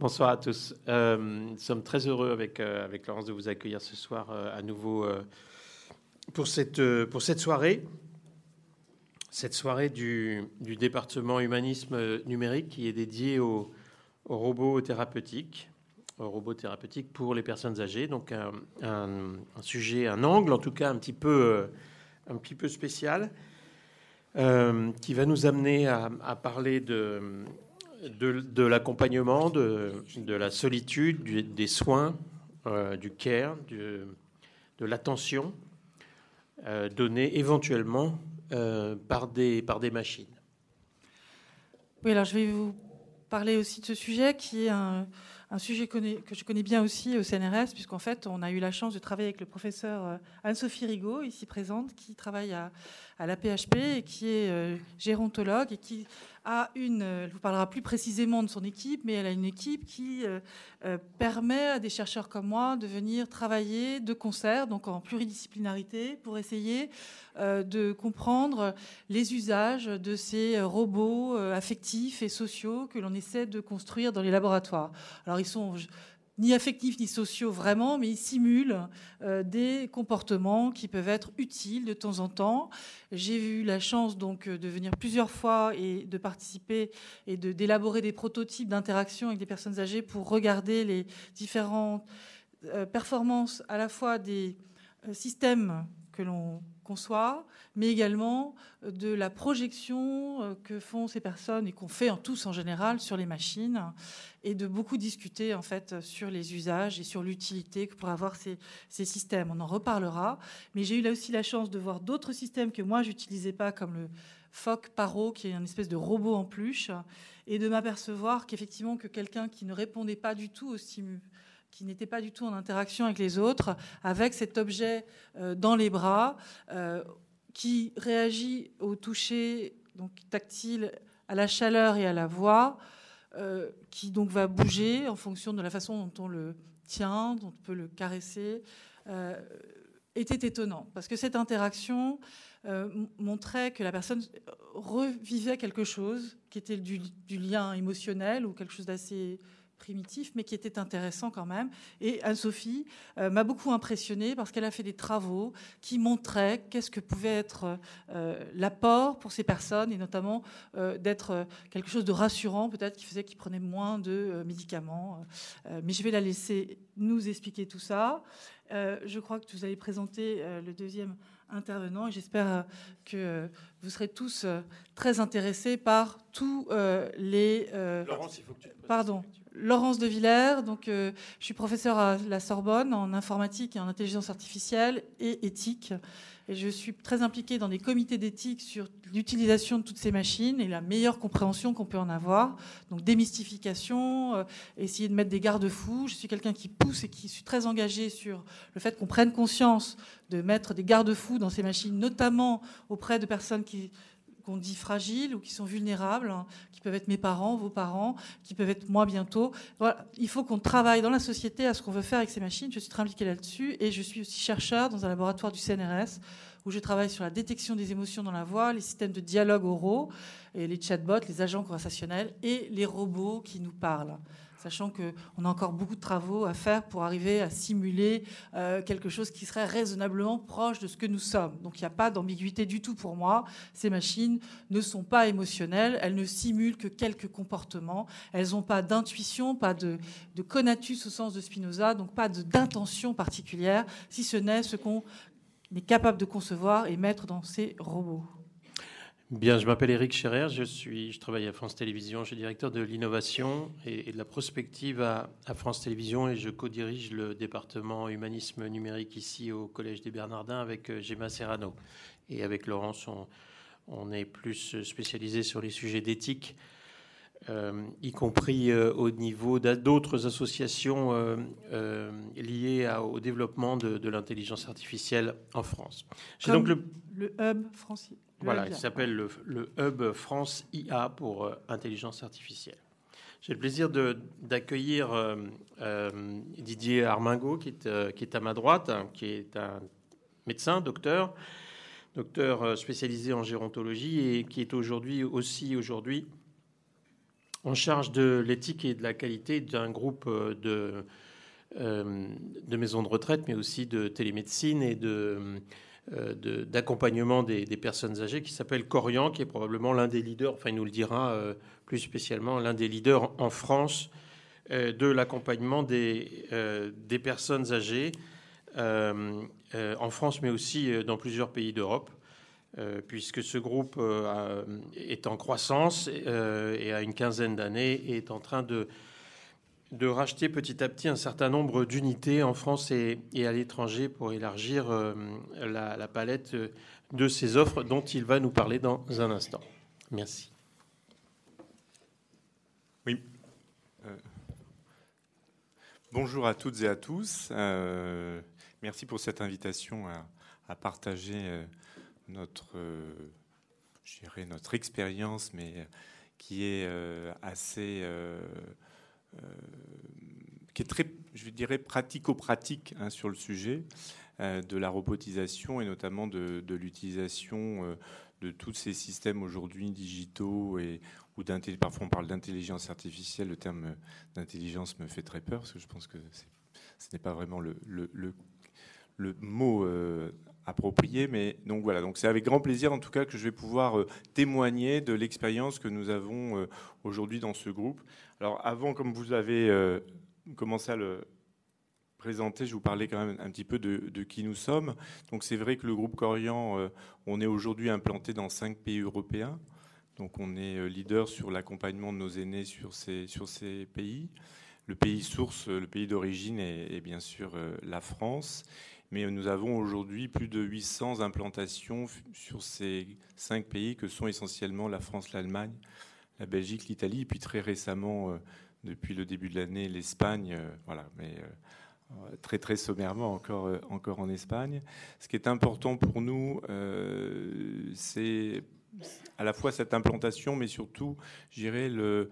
Bonsoir à tous. Euh, nous sommes très heureux avec, euh, avec Laurence de vous accueillir ce soir euh, à nouveau pour, cette, soirée. Cette soirée du, département humanisme numérique qui est dédiée aux, robots thérapeutiques, robots pour les personnes âgées. Donc un, sujet, un angle en tout cas un petit peu, un spécial qui va nous amener à parler de de, l'accompagnement, de, la solitude, des soins, euh, du care, de l'attention euh, donnée éventuellement euh, par, des, machines. Oui, alors je vais vous parler aussi de ce sujet qui est un, sujet que je connais bien aussi au CNRS, puisqu'en fait, on a eu la chance de travailler avec le professeur Anne-Sophie Rigaud, ici présente, qui travaille à, à la PHP et qui est gérontologue et qui elle vous parlera plus précisément de son équipe, mais elle a une équipe qui euh, euh, permet à des chercheurs comme moi de venir travailler de concert, donc en pluridisciplinarité, pour essayer euh, de comprendre les usages de ces robots affectifs et sociaux que l'on essaie de construire dans les laboratoires. Alors ils sont ni affectifs ni sociaux vraiment, mais ils simulent euh, des comportements qui peuvent être utiles de temps en temps. J'ai eu la chance donc euh, de venir plusieurs fois et de participer et de d'élaborer des prototypes d'interaction avec des personnes âgées pour regarder les différentes euh, performances à la fois des systèmes que l'on conçoit, mais également euh, de la projection euh, que font ces personnes et qu'on fait en tous en général sur les machines, et de beaucoup discuter en fait sur les usages et sur l'utilité que pourraient avoir ces, ces, systèmes. On en reparlera, mais j'ai eu là aussi la chance de voir d'autres systèmes que moi j'utilisais pas, comme le Foc Paro, qui est une espèce de robot en pluche, et de m'apercevoir qu'effectivement que quelqu'un qui ne répondait pas du tout au stimulus qui n'était pas du tout en interaction avec les autres, avec cet objet euh, dans les bras, euh, qui réagit au toucher donc tactile, à la chaleur et à la voix, euh, qui donc va bouger en fonction de la façon dont on le tient, dont on peut le caresser, était étonnant. Parce que cette interaction montrait que la personne revivait quelque chose qui était du, du lien émotionnel ou quelque chose d'assez primitif, mais qui était intéressant quand même. Et Anne-Sophie euh, m'a beaucoup impressionnée parce qu'elle a fait des travaux qui montraient qu'est-ce que pouvait être euh, l'apport pour ces personnes, et notamment euh, d'être quelque chose de rassurant, peut-être qui faisait qu'ils prenaient moins de médicaments. mais je vais la laisser nous expliquer tout ça. je crois que vous allez présenter le deuxième intervenant et j'espère que vous serez tous très intéressés par tous les... Laurence, il faut que tu... Pardon. Laurence de Villers, donc euh, je suis professeure à la Sorbonne en informatique et en intelligence artificielle et éthique. Et je suis très impliquée dans des comités d'éthique sur l'utilisation de toutes ces machines et la meilleure compréhension qu'on peut en avoir. Donc démystification, euh, essayer de mettre des garde-fous. Je suis quelqu'un qui pousse et qui suis très engagée sur le fait qu'on prenne conscience de mettre des garde-fous dans ces machines, notamment auprès de personnes qui qu'on dit fragiles ou qui sont vulnérables, hein, qui peuvent être mes parents, vos parents, qui peuvent être moi bientôt. Il faut qu'on travaille dans la société à ce qu'on veut faire avec ces machines. Je suis très impliquée là-dessus et je suis aussi chercheur dans un laboratoire du CNRS où je travaille sur la détection des émotions dans la voix, les systèmes de dialogue oraux, et les chatbots, les agents conversationnels et les robots qui nous parlent sachant qu'on a encore beaucoup de travaux à faire pour arriver à simuler euh, quelque chose qui serait raisonnablement proche de ce que nous sommes. Donc il n'y a pas d'ambiguïté du tout pour moi. Ces machines ne sont pas émotionnelles, elles ne simulent que quelques comportements, elles n'ont pas d'intuition, pas de, de conatus au sens de Spinoza, donc pas d'intention particulière, si ce n'est ce qu'on est capable de concevoir et mettre dans ces robots. Bien, je m'appelle Eric Scherer, je, suis, je travaille à France Télévisions, je suis directeur de l'innovation et, de la prospective à, France Télévisions et je co-dirige le département humanisme numérique ici au Collège des Bernardins avec euh, Gemma Serrano. Et avec Laurence, on, est plus spécialisé sur les sujets d'éthique, euh, y compris euh, au niveau d'autres associations liées au développement de, l'intelligence artificielle en France. J'ai donc le, le hub français. Voilà, il s'appelle le, Hub France IA pour euh, intelligence artificielle. J'ai le plaisir d'accueillir euh, euh, Didier Armingo, qui est, qui est, à ma droite, hein, qui est un médecin, docteur, docteur spécialisé en gérontologie et qui est aujourd'hui aussi aujourd'hui en charge de l'éthique et de la qualité d'un groupe de, de maisons de retraite, mais aussi de télémédecine et de d'accompagnement des, personnes âgées qui s'appelle Corian, qui est probablement l'un des leaders, enfin il nous le dira plus spécialement, l'un des leaders en France de l'accompagnement des, des personnes âgées en France, mais aussi dans plusieurs pays d'Europe. Euh, puisque ce groupe euh, est en croissance euh, et a une quinzaine d'années et est en train de, de racheter petit à petit un certain nombre d'unités en France et, à l'étranger pour élargir la, palette de ses offres dont il va nous parler dans un instant. Merci. Oui. bonjour à toutes et à tous. merci pour cette invitation à, partager notre, euh, notre expérience, mais euh, qui est euh, assez, qui est très, je dirais, pratico-pratique hein, sur le sujet de la robotisation et notamment de, l'utilisation de tous ces systèmes aujourd'hui digitaux et ou parfois on parle d'intelligence artificielle. Le terme d'intelligence me fait très peur parce que je pense que ce n'est pas vraiment le, le, le, mot approprié. Mais donc voilà, donc c'est avec grand plaisir en tout cas que je vais pouvoir euh, témoigner de l'expérience que nous avons euh, aujourd'hui dans ce groupe. Alors avant, comme vous avez euh, commencé à le présenter, je vous parlais quand même un petit peu de, qui nous sommes. Donc c'est vrai que le groupe Corian, on est aujourd'hui implanté dans cinq pays européens. Donc on est leader sur l'accompagnement de nos aînés sur ces, sur ces pays. Le pays source, le pays d'origine est, bien sûr la France mais nous avons aujourd'hui plus de 800 implantations sur ces cinq pays que sont essentiellement la France, l'Allemagne, la Belgique, l'Italie, et puis très récemment, euh, depuis le début de l'année, l'Espagne. Euh, voilà, mais euh, très très sommairement encore, encore en Espagne. Ce qui est important pour nous, c'est à la fois cette implantation, mais surtout, je dirais, le,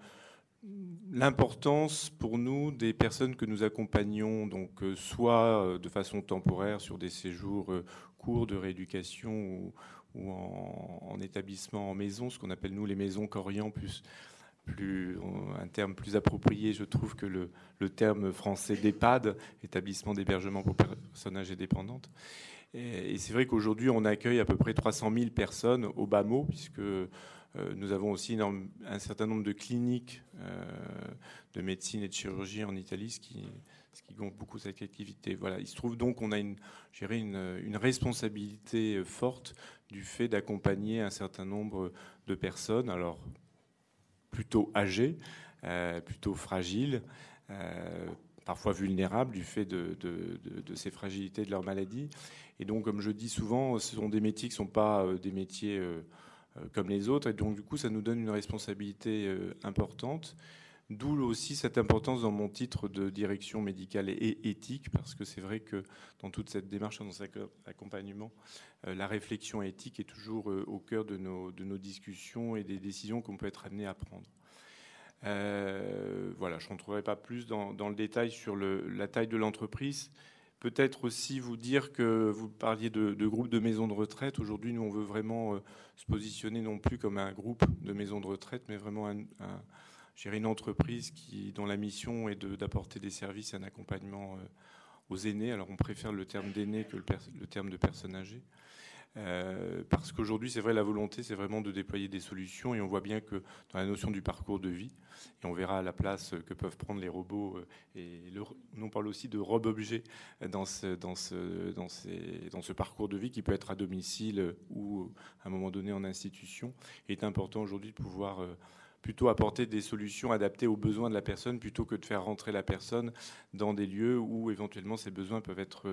l'importance pour nous des personnes que nous accompagnons, donc euh, soit euh, de façon temporaire sur des séjours euh, courts de rééducation ou, en, établissement en maison, ce qu'on appelle nous les maisons Corian, plus, un terme plus approprié, je trouve que le, terme français d'EHPAD, établissement d'hébergement pour personnes âgées dépendantes. Et, c'est vrai qu'aujourd'hui, on accueille à peu près 300 000 personnes au bas mot, puisque nous avons aussi un certain nombre de cliniques euh, de médecine et de chirurgie en Italie, ce qui, ce gonfle beaucoup cette activité. Voilà, il se trouve donc qu'on a une, une, une, responsabilité forte du fait d'accompagner un certain nombre de personnes, alors plutôt âgées, euh, plutôt fragiles, parfois vulnérables du fait de, ces fragilités de leur maladie. Et donc, comme je dis souvent, ce sont des métiers qui ne sont pas des métiers euh, comme les autres. Et donc, du coup, ça nous donne une responsabilité euh, importante. D'où aussi cette importance dans mon titre de direction médicale et éthique, parce que c'est vrai que dans toute cette démarche, dans cet accompagnement, euh, la réflexion éthique est toujours au cœur de nos, discussions et des décisions qu'on peut être amené à prendre. voilà, je ne rentrerai pas plus dans, le détail sur la taille de l'entreprise. Peut-être aussi vous dire que vous parliez de, de groupes de maisons de retraite. Aujourd'hui, nous, on veut vraiment euh, se positionner non plus comme un groupe de maisons de retraite, mais vraiment un, une entreprise qui, dont la mission est d'apporter des services et un accompagnement euh, aux aînés. Alors, on préfère le terme d'aînés que le, le, terme de personnes âgées. Euh, parce qu'aujourd'hui, c'est vrai, la volonté, c'est vraiment de déployer des solutions. Et on voit bien que dans la notion du parcours de vie, et on verra la place que peuvent prendre les robots, euh, et on parle aussi de robe-objet dans ce, dans, ce, parcours de vie qui peut être à domicile ou à un moment donné en institution. Il est important aujourd'hui de pouvoir euh, plutôt apporter des solutions adaptées aux besoins de la personne plutôt que de faire rentrer la personne dans des lieux où éventuellement ses besoins peuvent être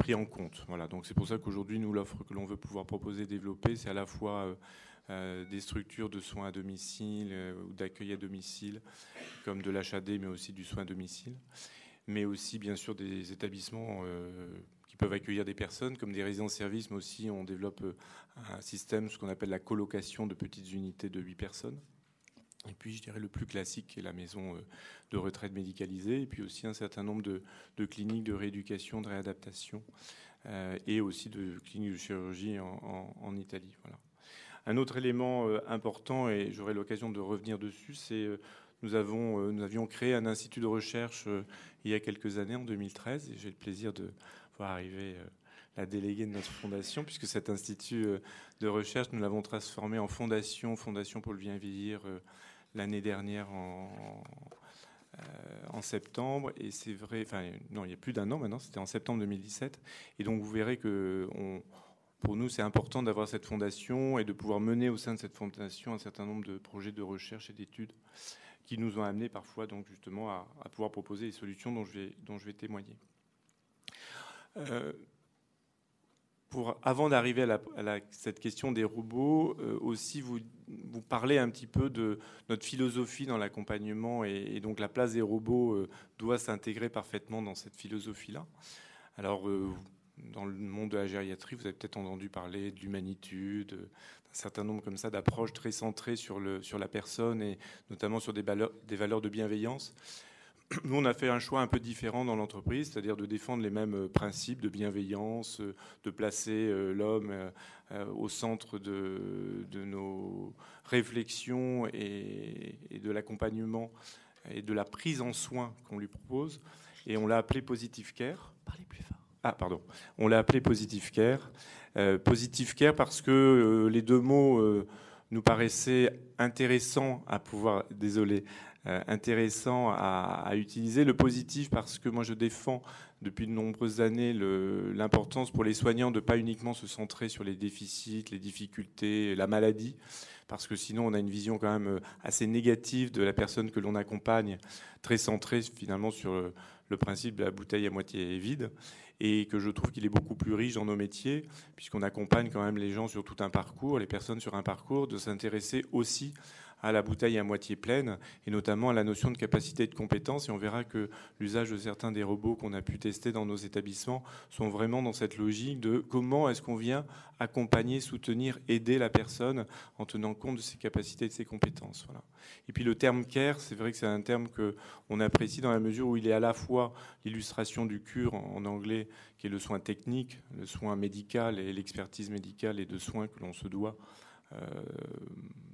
pris en compte. Voilà, donc c'est pour ça qu'aujourd'hui, nous, l'offre que l'on veut pouvoir proposer, développer, c'est à la fois euh, euh, des structures de soins à domicile euh, ou d'accueil à domicile, comme de l'HAD, mais aussi du soin à domicile, mais aussi, bien sûr, des établissements qui peuvent accueillir des personnes, comme des résidences-services, mais aussi on développe un système, ce qu'on appelle la colocation de petites unités de 8 personnes. Et puis, je dirais le plus classique, qui est la maison euh, de retraite médicalisée, et puis aussi un certain nombre de, cliniques de rééducation, de réadaptation, euh, et aussi de cliniques de chirurgie en, Italie. Voilà. Un autre élément important, et j'aurai l'occasion de revenir dessus, c'est nous, avons, nous avions créé un institut de recherche il y a quelques années, en 2013, et j'ai le plaisir de voir arriver la déléguée de notre fondation, puisque cet institut de recherche, nous l'avons transformé en fondation, Fondation pour le bien vieillir, l'année dernière en, euh, en septembre. Et c'est vrai, enfin, non, il y a plus d'un an maintenant, c'était en septembre 2017. Et donc, vous verrez que pour nous, c'est important d'avoir cette fondation et de pouvoir mener au sein de cette fondation un certain nombre de projets de recherche et d'études qui nous ont amenés parfois, donc, justement, à, pouvoir proposer des solutions dont je vais, dont je vais témoigner. Euh, avant d'arriver à, cette question des robots, euh, aussi vous, vous parlez un petit peu de notre philosophie dans l'accompagnement et, donc la place des robots euh, doit s'intégrer parfaitement dans cette philosophie-là. Alors, euh, dans le monde de la gériatrie, vous avez peut-être entendu parler de l'humanitude, d'un certain nombre comme ça d'approches très centrées sur, le, sur la personne et notamment sur des valeurs de bienveillance. Nous, on a fait un choix un peu différent dans l'entreprise, c'est-à-dire de défendre les mêmes euh, principes de bienveillance, euh, de placer euh, l'homme au centre de, nos réflexions et, de l'accompagnement et de la prise en soin qu'on lui propose. Et on l'a appelé Positive Care. Parlez plus fort. Ah, pardon. On l'a appelé Positive Care. Positive Care parce que les deux mots nous paraissaient intéressants à pouvoir, désolé, intéressant à, utiliser. Le positif, parce que moi je défends depuis de nombreuses années l'importance pour les soignants de ne pas uniquement se centrer sur les déficits, les difficultés, la maladie, parce que sinon on a une vision quand même euh, assez négative de la personne que l'on accompagne, très centrée finalement sur le, principe de la bouteille à moitié vide et que je trouve qu'il est beaucoup plus riche dans nos métiers, puisqu'on accompagne quand même les gens sur tout un parcours, les personnes sur un parcours, de s'intéresser aussi à la bouteille à moitié pleine, et notamment à la notion de capacité de compétence. Et on verra que l'usage de certains des robots qu'on a pu tester dans nos établissements sont vraiment dans cette logique de comment est-ce qu'on vient accompagner, soutenir, aider la personne en tenant compte de ses capacités et de ses compétences. Voilà. Et puis le terme care, c'est vrai que c'est un terme qu'on apprécie dans la mesure où il est à la fois l'illustration du cure en anglais, qui est le soin technique, le soin médical et l'expertise médicale et de soins que l'on se doit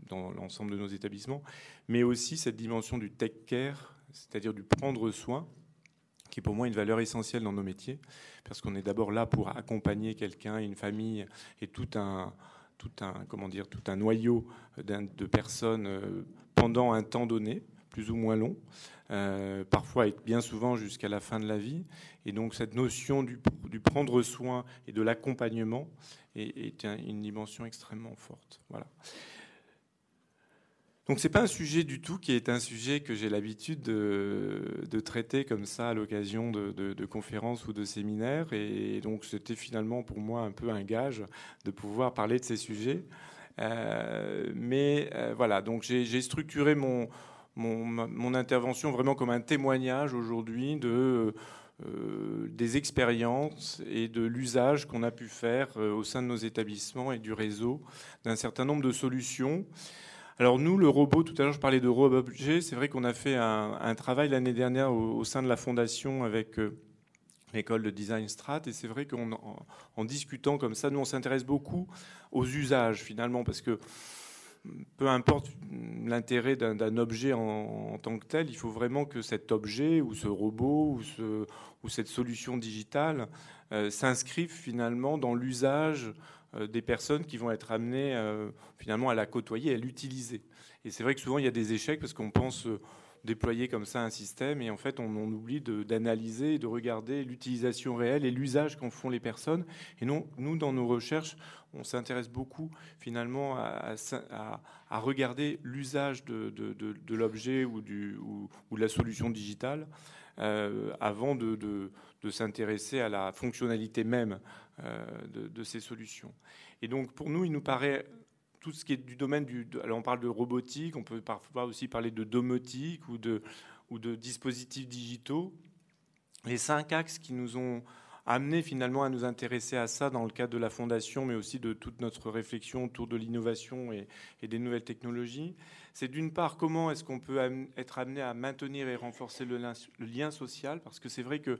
dans l'ensemble de nos établissements, mais aussi cette dimension du tech care, c'est-à-dire du prendre soin, qui est pour moi une valeur essentielle dans nos métiers, parce qu'on est d'abord là pour accompagner quelqu'un, une famille et tout un, tout un, comment dire, tout un noyau de personnes euh, pendant un temps donné, plus ou moins long, euh, parfois et bien souvent jusqu'à la fin de la vie. Et donc cette notion du, prendre soin et de l'accompagnement est, une dimension extrêmement forte. Voilà. Donc c'est pas un sujet du tout qui est un sujet que j'ai l'habitude de, traiter comme ça à l'occasion de, conférences ou de séminaires. Et donc c'était finalement pour moi un peu un gage de pouvoir parler de ces sujets. Euh, mais euh, voilà, donc j'ai structuré mon, mon, intervention vraiment comme un témoignage aujourd'hui de euh, des expériences et de l'usage qu'on a pu faire euh, au sein de nos établissements et du réseau d'un certain nombre de solutions. Alors nous, le robot, tout à l'heure je parlais de robot c'est vrai qu'on a fait un, travail l'année dernière au, sein de la fondation avec euh, l'école de design Strat, et c'est vrai qu'en en, discutant comme ça, nous on s'intéresse beaucoup aux usages finalement, parce que peu importe l'intérêt d'un objet en, tant que tel, il faut vraiment que cet objet ou ce robot ou, cette solution digitale euh, s'inscrive finalement dans l'usage euh, des personnes qui vont être amenées euh, finalement à la côtoyer, à l'utiliser. Et c'est vrai que souvent il y a des échecs parce qu'on pense déployer comme ça un système et en fait on, oublie d'analyser et de regarder l'utilisation réelle et l'usage qu'en font les personnes. Et non, nous, dans nos recherches, on s'intéresse beaucoup finalement à, regarder l'usage de, l'objet ou, de la solution digitale euh, avant de, s'intéresser à la fonctionnalité même euh, de, ces solutions. Et donc pour nous, il nous paraît tout ce qui est du domaine du. Alors on parle de robotique, on peut parfois aussi parler de domotique ou de, ou de dispositifs digitaux. Les cinq axes qui nous ont amené finalement à nous intéresser à ça dans le cadre de la fondation, mais aussi de toute notre réflexion autour de l'innovation et, des nouvelles technologies. C'est d'une part comment est-ce qu'on peut être amené à maintenir et renforcer le, lien social, parce que c'est vrai que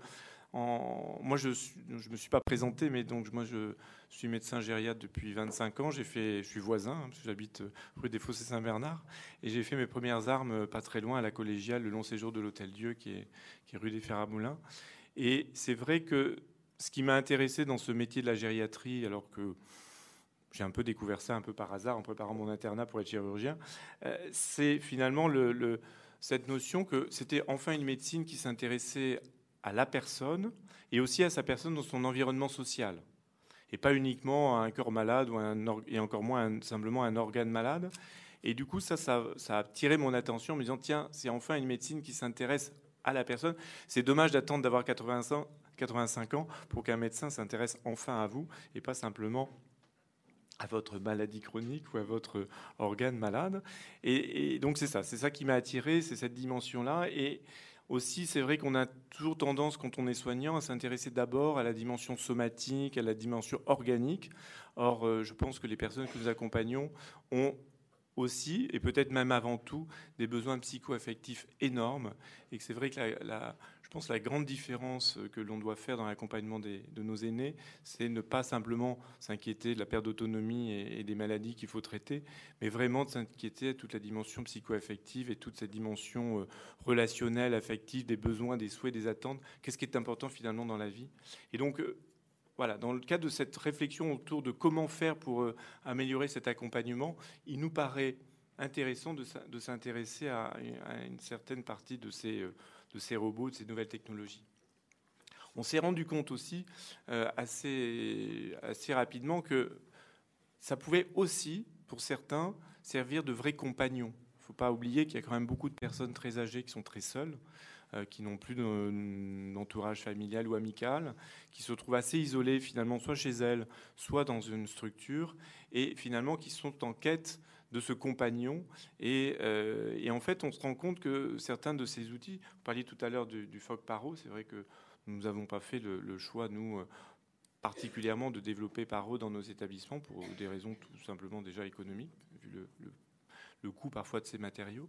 moi, je ne me suis pas présenté, mais donc moi, je suis médecin gériatre depuis 25 ans. J'ai fait, je suis voisin, hein, j'habite rue des Fossés Saint-Bernard, et j'ai fait mes premières armes euh, pas très loin à la collégiale, le long séjour de l'Hôtel Dieu, qui est, rue des Ferramoulins. Et c'est vrai que ce qui m'a intéressé dans ce métier de la gériatrie, alors que j'ai un peu découvert ça un peu par hasard en préparant mon internat pour être chirurgien, euh, c'est finalement le, cette notion que c'était enfin une médecine qui s'intéressait à la personne et aussi à sa personne dans son environnement social. Et pas uniquement à un corps malade ou un et encore moins simplement un organe malade. Et du coup, ça, ça, a tiré mon attention en me disant, tiens, c'est enfin une médecine qui s'intéresse à la personne. C'est dommage d'attendre d'avoir 85 ans pour qu'un médecin s'intéresse enfin à vous et pas simplement à votre maladie chronique ou à votre organe malade. Et, donc c'est ça, c'est ça qui m'a attiré, c'est cette dimension-là. Et aussi, c'est vrai qu'on a toujours tendance, quand on est soignant, à s'intéresser d'abord à la dimension somatique, à la dimension organique. Or, euh, je pense que les personnes que nous accompagnons ont aussi, et peut-être même avant tout, des besoins psycho-affectifs énormes. Et que c'est vrai que la, je pense que la grande différence que l'on doit faire dans l'accompagnement de nos aînés, c'est ne pas simplement s'inquiéter de la perte d'autonomie et, des maladies qu'il faut traiter, mais vraiment de s'inquiéter de toute la dimension psycho-affective et toute cette dimension euh, relationnelle, affective, des besoins, des souhaits, des attentes. Qu'est-ce qui est important finalement dans la vie? Et donc, euh, voilà, dans le cadre de cette réflexion autour de comment faire pour euh, améliorer cet accompagnement, il nous paraît intéressant de, s'intéresser à, une certaine partie de ces, euh, de ces robots, de ces nouvelles technologies. On s'est rendu compte aussi euh, assez, assez rapidement que ça pouvait aussi, pour certains, servir de vrais compagnons. Il ne faut pas oublier qu'il y a quand même beaucoup de personnes très âgées qui sont très seules. Euh, qui n'ont plus d'entourage familial ou amical, qui se trouvent assez isolées finalement, soit chez elles, soit dans une structure, et finalement qui sont en quête de ce compagnon. Et, euh, en fait, on se rend compte que certains de ces outils, vous parliez tout à l'heure du, du Phaque Paro, c'est vrai que nous n'avons pas fait le, choix, nous, euh, particulièrement de développer Paro dans nos établissements pour des raisons tout simplement déjà économiques, vu le, le coût parfois de ces matériaux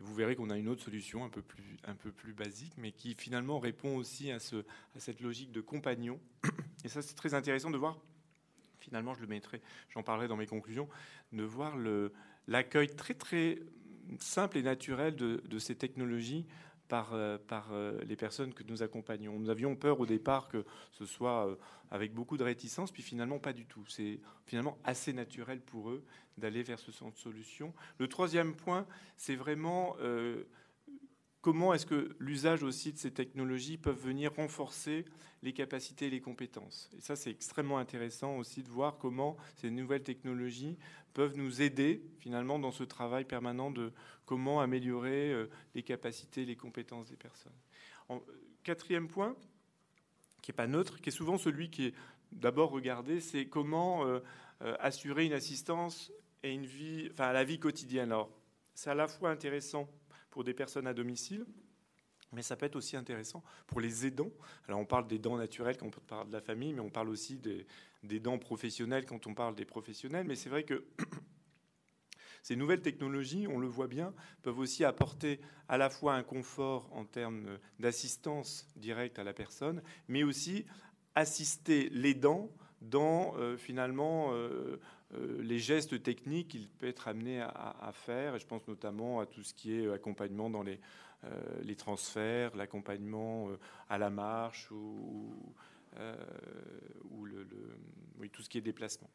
vous verrez qu'on a une autre solution un peu plus, un peu plus basique, mais qui finalement répond aussi à, ce, à cette logique de compagnon. Et ça, c'est très intéressant de voir, finalement, je le mettrai, j'en parlerai dans mes conclusions, de voir l'accueil très, très simple et naturel de, ces technologies par, euh, euh, les personnes que nous accompagnons. Nous avions peur au départ que ce soit euh, avec beaucoup de réticence, puis finalement pas du tout. C'est finalement assez naturel pour eux d'aller vers ce centre de solution. Le troisième point, c'est vraiment comment est-ce que l'usage aussi de ces technologies peuvent venir renforcer les capacités et les compétences? Et ça, c'est extrêmement intéressant aussi de voir comment ces nouvelles technologies peuvent nous aider finalement dans ce travail permanent de comment améliorer euh, les capacités et les compétences des personnes. En, quatrième point, qui n'est pas neutre, qui est souvent celui qui est d'abord regardé, c'est comment euh, euh, assurer une assistance et une vie, enfin, à la vie quotidienne. Alors, c'est à la fois intéressant pour des personnes à domicile, mais ça peut être aussi intéressant pour les aidants. Alors on parle des dents naturelles quand on parle de la famille, mais on parle aussi des, dents professionnelles quand on parle des professionnels. Mais c'est vrai que ces nouvelles technologies, on le voit bien, peuvent aussi apporter à la fois un confort en termes d'assistance directe à la personne, mais aussi assister les dents dans euh, finalement euh, les gestes techniques qu'il peut être amené à, faire. Et je pense notamment à tout ce qui est accompagnement dans les, les transferts, l'accompagnement à la marche ou, tout ce qui est déplacement.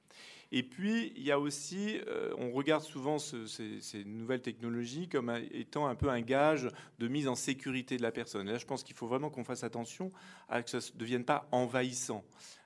Et puis, il y a aussi, on regarde souvent ces, nouvelles technologies comme étant un peu un gage de mise en sécurité de la personne. Et là, je pense qu'il faut vraiment qu'on fasse attention à que ça ne devienne pas envahissant.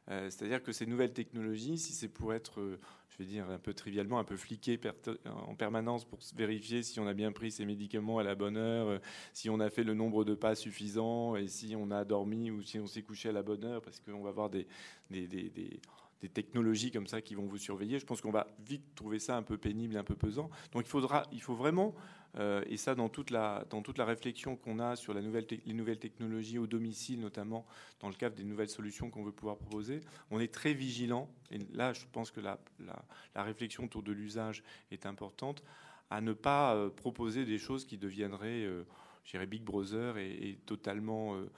Euh, c'est-à-dire que ces nouvelles technologies, si c'est pour être, euh, je vais dire un peu trivialement, un peu fliqué en permanence pour vérifier si on a bien pris ses médicaments à la bonne heure, euh, si on a fait le nombre de pas suffisant et si on a dormi ou si on s'est couché à la bonne heure, parce qu'on va avoir des, des, des technologies comme ça qui vont vous surveiller. Je pense qu'on va vite trouver ça un peu pénible, un peu pesant. Donc il faudra, il faut vraiment, euh, et ça dans toute la, dans toute la réflexion qu'on a sur les nouvelles technologies au domicile, notamment dans le cadre des nouvelles solutions qu'on veut pouvoir proposer, on est très vigilant. Et là, je pense que la, la, la réflexion autour de l'usage est importante à ne pas euh, proposer des choses qui deviendraient, euh, je dirais, Big Brother et, totalement euh,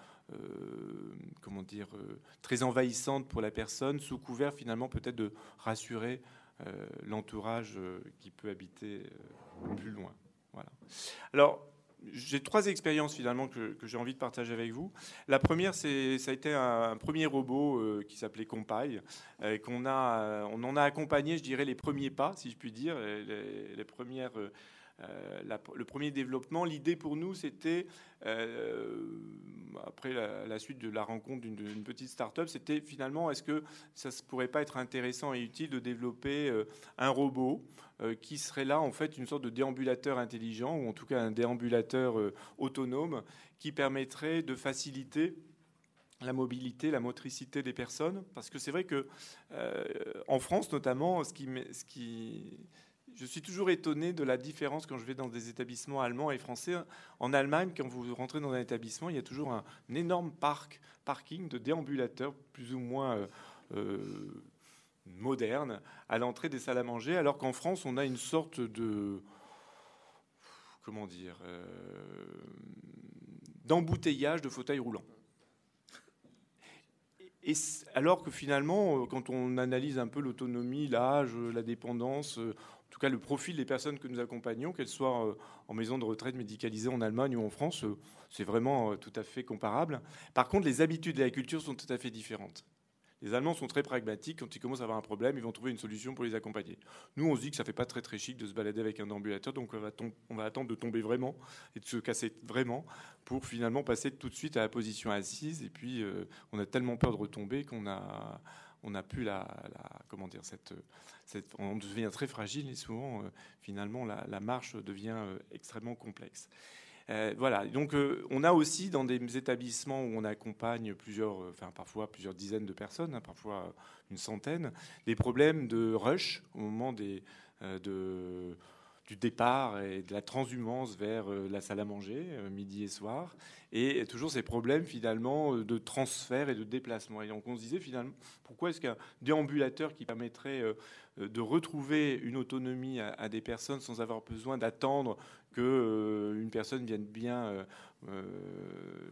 comment dire, très envahissantes pour la personne, sous couvert finalement peut-être de rassurer l'entourage qui peut habiter plus loin. Voilà. Alors, j'ai trois expériences finalement que, j'ai envie de partager avec vous. La première, c'est ça a été un, premier robot euh, qui s'appelait Compile, euh, qu'on a, on en a accompagné, je dirais, les premiers pas, si je puis dire, les, premières. Euh, le premier développement, l'idée pour nous, c'était après la, suite de la rencontre d'une petite start-up, c'était finalement est-ce que ça ne pourrait pas être intéressant et utile de développer euh, un robot euh, qui serait là en fait une sorte de déambulateur intelligent ou en tout cas un déambulateur euh, autonome qui permettrait de faciliter la mobilité, la motricité des personnes, parce que c'est vrai que en France notamment, ce qui je suis toujours étonné de la différence quand je vais dans des établissements allemands et français. En Allemagne, quand vous rentrez dans un établissement, il y a toujours un, énorme parc, parking de déambulateurs plus ou moins euh, euh, modernes à l'entrée des salles à manger, alors qu'en France, on a une sorte de comment dire euh, d'embouteillage de fauteuils roulants. Et alors que finalement, quand on analyse un peu l'autonomie, l'âge, la dépendance, en tout cas le profil des personnes que nous accompagnons, qu'elles soient euh, en maison de retraite médicalisée en Allemagne ou en France, euh, c'est vraiment euh, tout à fait comparable. Par contre, les habitudes de la culture sont tout à fait différentes. Les Allemands sont très pragmatiques. Quand ils commencent à avoir un problème, ils vont trouver une solution pour les accompagner. Nous, on se dit que ça fait pas très très chic de se balader avec un ambulateur, donc on va, attendre de tomber vraiment et de se casser vraiment pour finalement passer tout de suite à la position assise. Et puis, on a tellement peur de retomber qu'on a on n'a plus la, comment dire cette, on devient très fragile et souvent euh, finalement la, marche devient euh, extrêmement complexe. Euh, voilà, donc on a aussi dans des établissements où on accompagne plusieurs, enfin parfois plusieurs dizaines de personnes, hein, parfois une centaine, des problèmes de rush au moment des, de, du départ et de la transhumance vers euh, la salle à manger, euh, midi et soir, et toujours ces problèmes finalement euh, de transfert et de déplacement. Et donc on se disait finalement, pourquoi est-ce qu'un déambulateur qui permettrait de retrouver une autonomie à, des personnes sans avoir besoin d'attendre que une personne vienne bien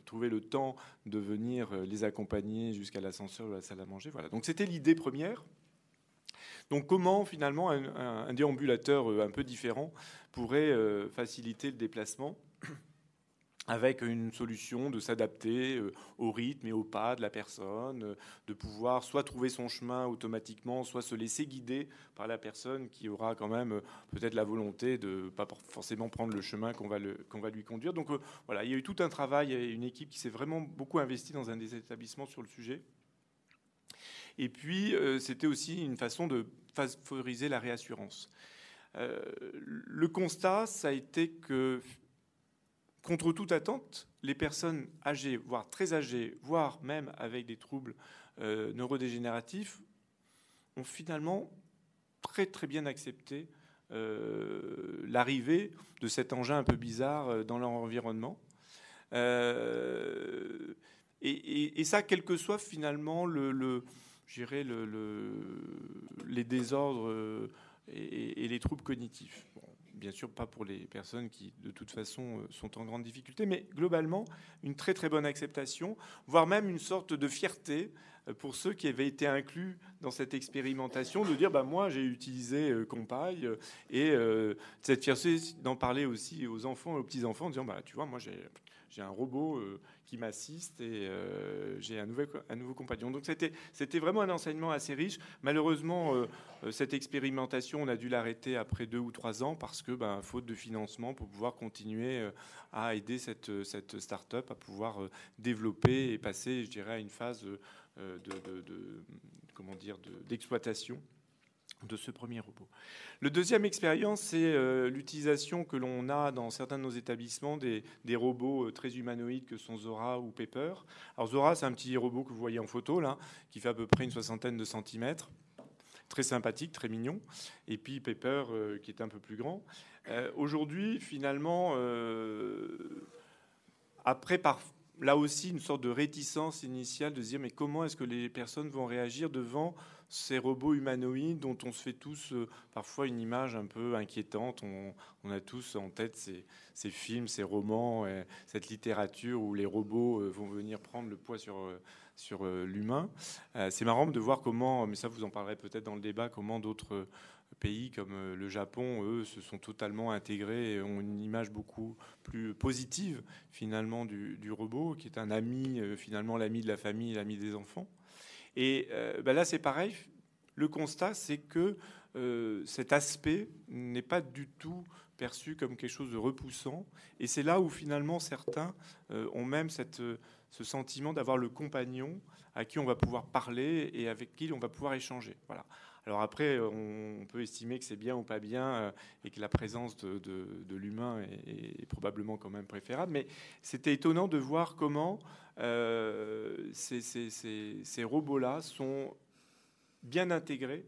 trouver le temps de venir les accompagner jusqu'à l'ascenseur de la salle à manger? Voilà. Donc c'était l'idée première. Donc comment finalement un, déambulateur euh, un peu différent pourrait euh, faciliter le déplacement avec une solution de s'adapter euh, au rythme et au pas de la personne, de pouvoir soit trouver son chemin automatiquement, soit se laisser guider par la personne qui aura quand même peut-être la volonté de pas forcément prendre le chemin qu'on va, qu'on va lui conduire. Donc voilà, il y a eu tout un travail et une équipe qui s'est vraiment beaucoup investie dans un des établissements sur le sujet. Et puis, euh, c'était aussi une façon de favoriser la réassurance. Euh, le constat, ça a été que, contre toute attente, les personnes âgées, voire très âgées, voire même avec des troubles euh, neurodégénératifs, ont finalement très très bien accepté l'arrivée de cet engin un peu bizarre dans leur environnement. et, ça, quel que soit finalement le gérer le, les désordres euh, et, les troubles cognitifs. bien sûr, pas pour les personnes qui, de toute façon, euh, sont en grande difficulté, mais globalement, une très très bonne acceptation, voire même une sorte de fierté euh, pour ceux qui avaient été inclus dans cette expérimentation, de dire, bah, moi, j'ai utilisé Compile, et cette fierté d'en parler aussi aux enfants et aux petits-enfants, en disant, bah, tu vois, moi, j'ai j'ai un robot euh, qui m'assiste et euh, j'ai un, un, nouveau compagnon. Donc c'était vraiment un enseignement assez riche. Malheureusement, euh, cette expérimentation, on a dû l'arrêter après deux ou trois ans parce que, ben, faute de financement, pour pouvoir continuer à aider cette, cette start-up à pouvoir développer et passer, je dirais, à une phase de, comment dire, d'exploitation de ce premier robot. Le deuxième expérience, c'est euh, l'utilisation que l'on a dans certains de nos établissements des, robots euh, très humanoïdes que sont Zora ou Pepper. Alors Zora, c'est un petit robot que vous voyez en photo là, qui fait à peu près une soixantaine de centimètres, très sympathique, très mignon. Et puis Pepper, euh, qui est un peu plus grand. Aujourd'hui, finalement, après par là aussi une sorte de réticence initiale de se dire mais comment est-ce que les personnes vont réagir devant ces robots humanoïdes dont on se fait tous euh, parfois une image un peu inquiétante. On, a tous en tête ces, films, ces romans, cette littérature où les robots euh, vont venir prendre le poids sur, euh, sur l'humain. C'est marrant de voir comment, mais ça vous en parlerez peut-être dans le débat, comment d'autres pays comme le Japon, eux, se sont totalement intégrés et ont une image beaucoup plus positive finalement du, du robot, qui est un ami, finalement l'ami de la famille, l'ami des enfants. Et euh, ben là, c'est pareil. Le constat, c'est que euh, cet aspect n'est pas du tout perçu comme quelque chose de repoussant. Et c'est là où finalement certains euh, ont même ce sentiment d'avoir le compagnon à qui on va pouvoir parler et avec qui on va pouvoir échanger. Voilà. Alors après, on peut estimer que c'est bien ou pas bien et que la présence de, l'humain est, probablement quand même préférable. Mais c'était étonnant de voir comment euh, ces, robots-là sont bien intégrés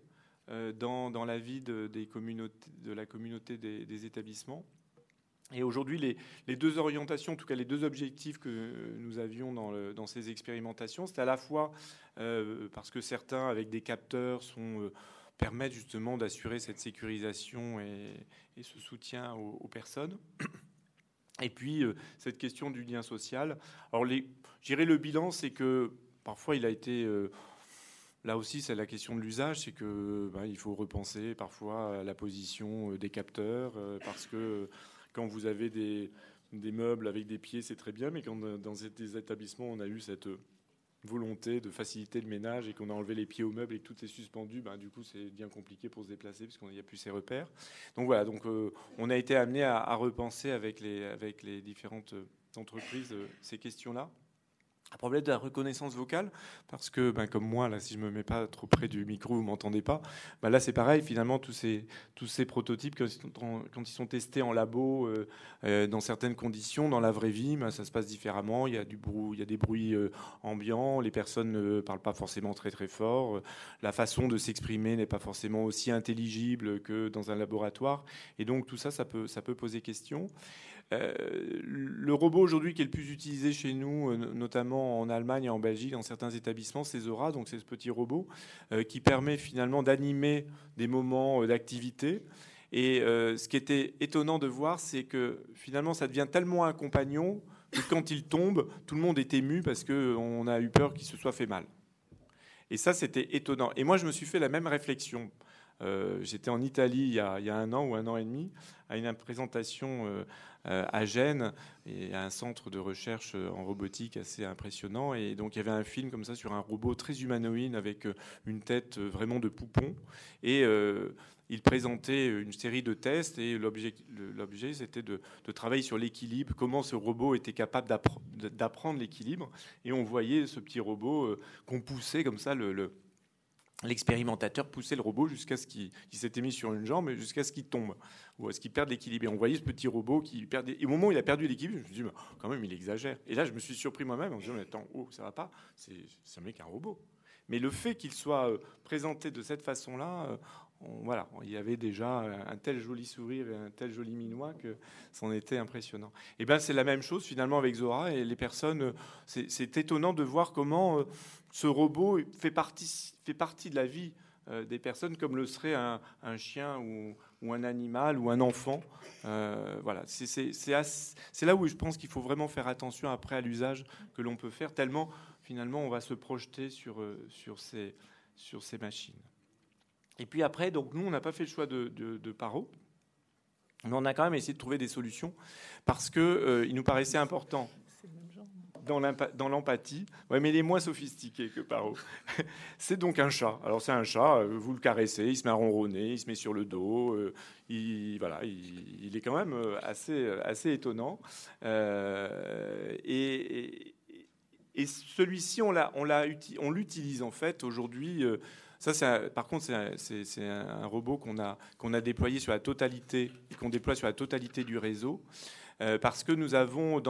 euh, dans, la vie de, des communautés, de la communauté des, établissements. Et aujourd'hui, les, deux orientations, en tout cas les deux objectifs que nous avions dans, ces expérimentations, c'est à la fois euh, parce que certains, avec des capteurs, permettent justement d'assurer cette sécurisation et, ce soutien aux personnes. Et puis, euh, cette question du lien social. Alors, j'irai le bilan, c'est que parfois, il a été. Euh, là aussi, c'est la question de l'usage, c'est que ben, il faut repenser parfois la position euh, des capteurs, parce que quand vous avez des, des meubles avec des pieds, c'est très bien, mais quand dans des établissements, on a eu cette volonté de faciliter le ménage et qu'on a enlevé les pieds au meuble et que tout est suspendu, ben, du coup c'est bien compliqué pour se déplacer puisqu'on n'y a plus ses repères. Donc voilà, donc euh, on a été amené à, repenser avec les, avec les différentes entreprises euh, ces questions-là un problème de la reconnaissance vocale, parce que, ben, comme moi, là, si je me mets pas trop près du micro, vous m'entendez pas. Ben, là, c'est pareil. Finalement, tous ces tous ces prototypes, quand, ils sont testés en labo, euh, euh, dans certaines conditions, dans la vraie vie, ben, ça se passe différemment. Il y a du bruit, il y a des bruits euh, ambiants. Les personnes ne parlent pas forcément très très fort. La façon de s'exprimer n'est pas forcément aussi intelligible que dans un laboratoire. Et donc tout ça, ça peut ça peut poser question. Euh, le robot aujourd'hui qui est le plus utilisé chez nous, euh, notamment en Allemagne et en Belgique, dans certains établissements, c'est Zora, donc c'est ce petit robot euh, qui permet finalement d'animer des moments d'activité. Et ce qui était étonnant de voir, c'est que finalement, ça devient tellement un compagnon que quand il tombe, tout le monde est ému parce qu'on a eu peur qu'il se soit fait mal. Et ça, c'était étonnant. Et moi, je me suis fait la même réflexion. J'étais en Italie il y, a, un an ou un an et demi à une présentation euh, à Gênes, y a un centre de recherche euh, en robotique assez impressionnant. Et donc il y avait un film comme ça sur un robot très humanoïde avec euh, une tête vraiment de poupon. Et il présentait une série de tests et l'objet, c'était de, travailler sur l'équilibre, comment ce robot était capable d'apprendre l'équilibre. Et on voyait ce petit robot qu'on poussait comme ça le l'expérimentateur poussait le robot jusqu'à ce qu'il s'était mis sur une jambe jusqu'à ce qu'il tombe ou à ce qu'il perde l'équilibre. Et on voyait ce petit robot qui perdait. Et au moment où il a perdu l'équilibre, je me suis dit, quand même, il exagère. Et là, je me suis surpris moi-même en me disant, attends, oh, ça va pas, c'est un mec un robot. Mais le fait qu'il soit euh, présenté de cette façon-là, euh, voilà, il y avait déjà un tel joli sourire et un tel joli minois que c'en était impressionnant. Et bien c'est la même chose finalement avec Zora et les personnes. C'est étonnant de voir comment euh, ce robot fait partie, fait partie de la vie euh, des personnes comme le serait un, chien ou, un animal ou un enfant. Euh, voilà, c'est là où je pense qu'il faut vraiment faire attention après à l'usage que l'on peut faire, tellement finalement on va se projeter sur, sur, ces, sur ces machines. Et puis après, donc nous, on n'a pas fait le choix de, de, Paro, mais on a quand même essayé de trouver des solutions parce que euh, nous paraissait important dans l'empathie. Mais il est moins sophistiqué que Paro. c'est donc un chat. Alors c'est un chat, euh, vous le caressez, il se met à ronronner, il se met sur le dos. Euh, il, voilà, il, est quand même assez, assez étonnant. et, celui-ci, on l'utilise en fait aujourd'hui Ça, par contre, c'est un, robot qu'on a, qu'on a déployé sur la totalité qu'on déploie sur la totalité du réseau. Euh, parce que nous avons,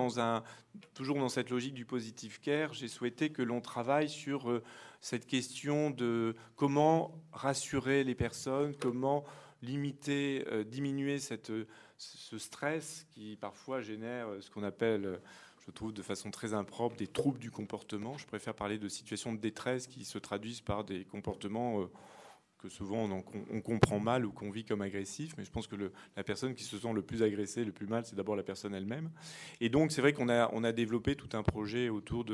toujours dans cette logique du positive care, j'ai souhaité que l'on travaille sur euh, cette question de comment rassurer les personnes, comment limiter, euh, diminuer cette, ce stress qui parfois génère ce qu'on appelle je trouve de façon très impropre des troubles du comportement. Je préfère parler de situations de détresse qui se traduisent par des comportements que souvent on, comprend mal ou qu'on vit comme agressif, mais je pense que la personne qui se sent le plus agressée, le plus mal, c'est d'abord la personne elle-même. Et donc c'est vrai qu'on a, développé tout un projet autour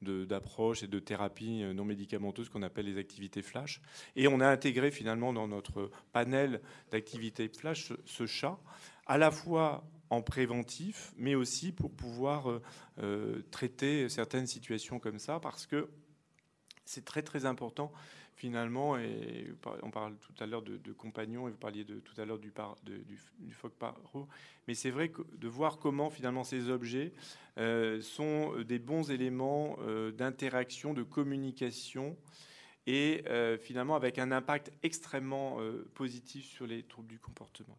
d'approches et de thérapies euh, non médicamenteuses qu'on appelle les activités flash. Et on a intégré finalement dans notre panel d'activités flash ce, chat, à la fois en préventif, mais aussi pour pouvoir euh, euh, traiter certaines situations comme ça, parce que c'est très très important finalement, on parle tout à l'heure de, compagnons, et vous parliez de, tout à l'heure du, du, du phoque paro, mais c'est vrai de voir comment finalement ces objets euh, sont des bons éléments euh, d'interaction, de communication, et euh, finalement avec un impact extrêmement positif sur les troubles du comportement.